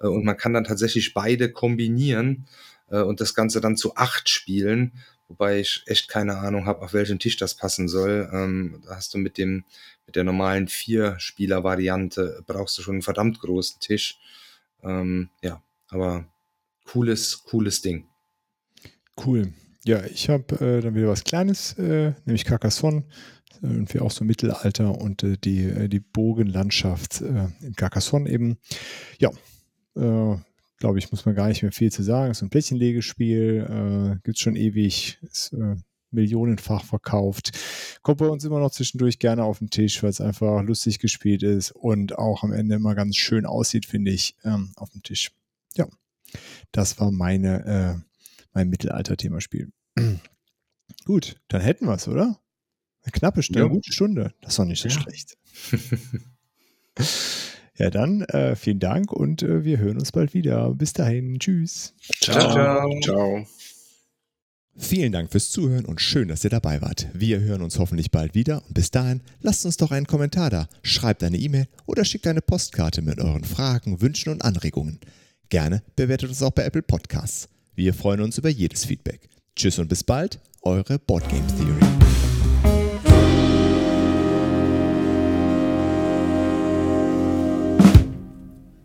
Äh, und man kann dann tatsächlich beide kombinieren äh, und das Ganze dann zu acht spielen. Wobei ich echt keine Ahnung habe, auf welchen Tisch das passen soll. Ähm, da hast du mit dem mit der normalen Vier-Spieler-Variante brauchst du schon einen verdammt großen Tisch. Ähm, ja, aber cooles, cooles Ding. Cool. Ja, ich habe äh, dann wieder was Kleines, äh, nämlich Carcassonne. Irgendwie auch so Mittelalter und äh, die, äh, die Burgenlandschaft äh, in Carcassonne eben. Ja, äh, glaube ich, muss man gar nicht mehr viel zu sagen. Es ist ein Plättchenlegespiel, gibt es schon ewig. Ist, millionenfach verkauft. Kommt bei uns immer noch zwischendurch gerne auf den Tisch, weil es einfach lustig gespielt ist und auch am Ende immer ganz schön aussieht, finde ich, ähm, auf dem Tisch. Ja, das war meine, äh, mein Mittelalter-Themaspiel. Gut, dann hätten wir es, oder? Eine knappe Stunde, ja. eine gute Stunde. Das ist doch nicht so ja. schlecht. ja, dann äh, vielen Dank und äh, wir hören uns bald wieder. Bis dahin. Tschüss. Ciao. Ciao. Ciao. Vielen Dank fürs Zuhören und schön, dass ihr dabei wart. Wir hören uns hoffentlich bald wieder und bis dahin lasst uns doch einen Kommentar da, schreibt eine E-Mail oder schickt eine Postkarte mit euren Fragen, Wünschen und Anregungen. Gerne bewertet uns auch bei Apple Podcasts. Wir freuen uns über jedes Feedback. Tschüss und bis bald, eure Boardgame Theory.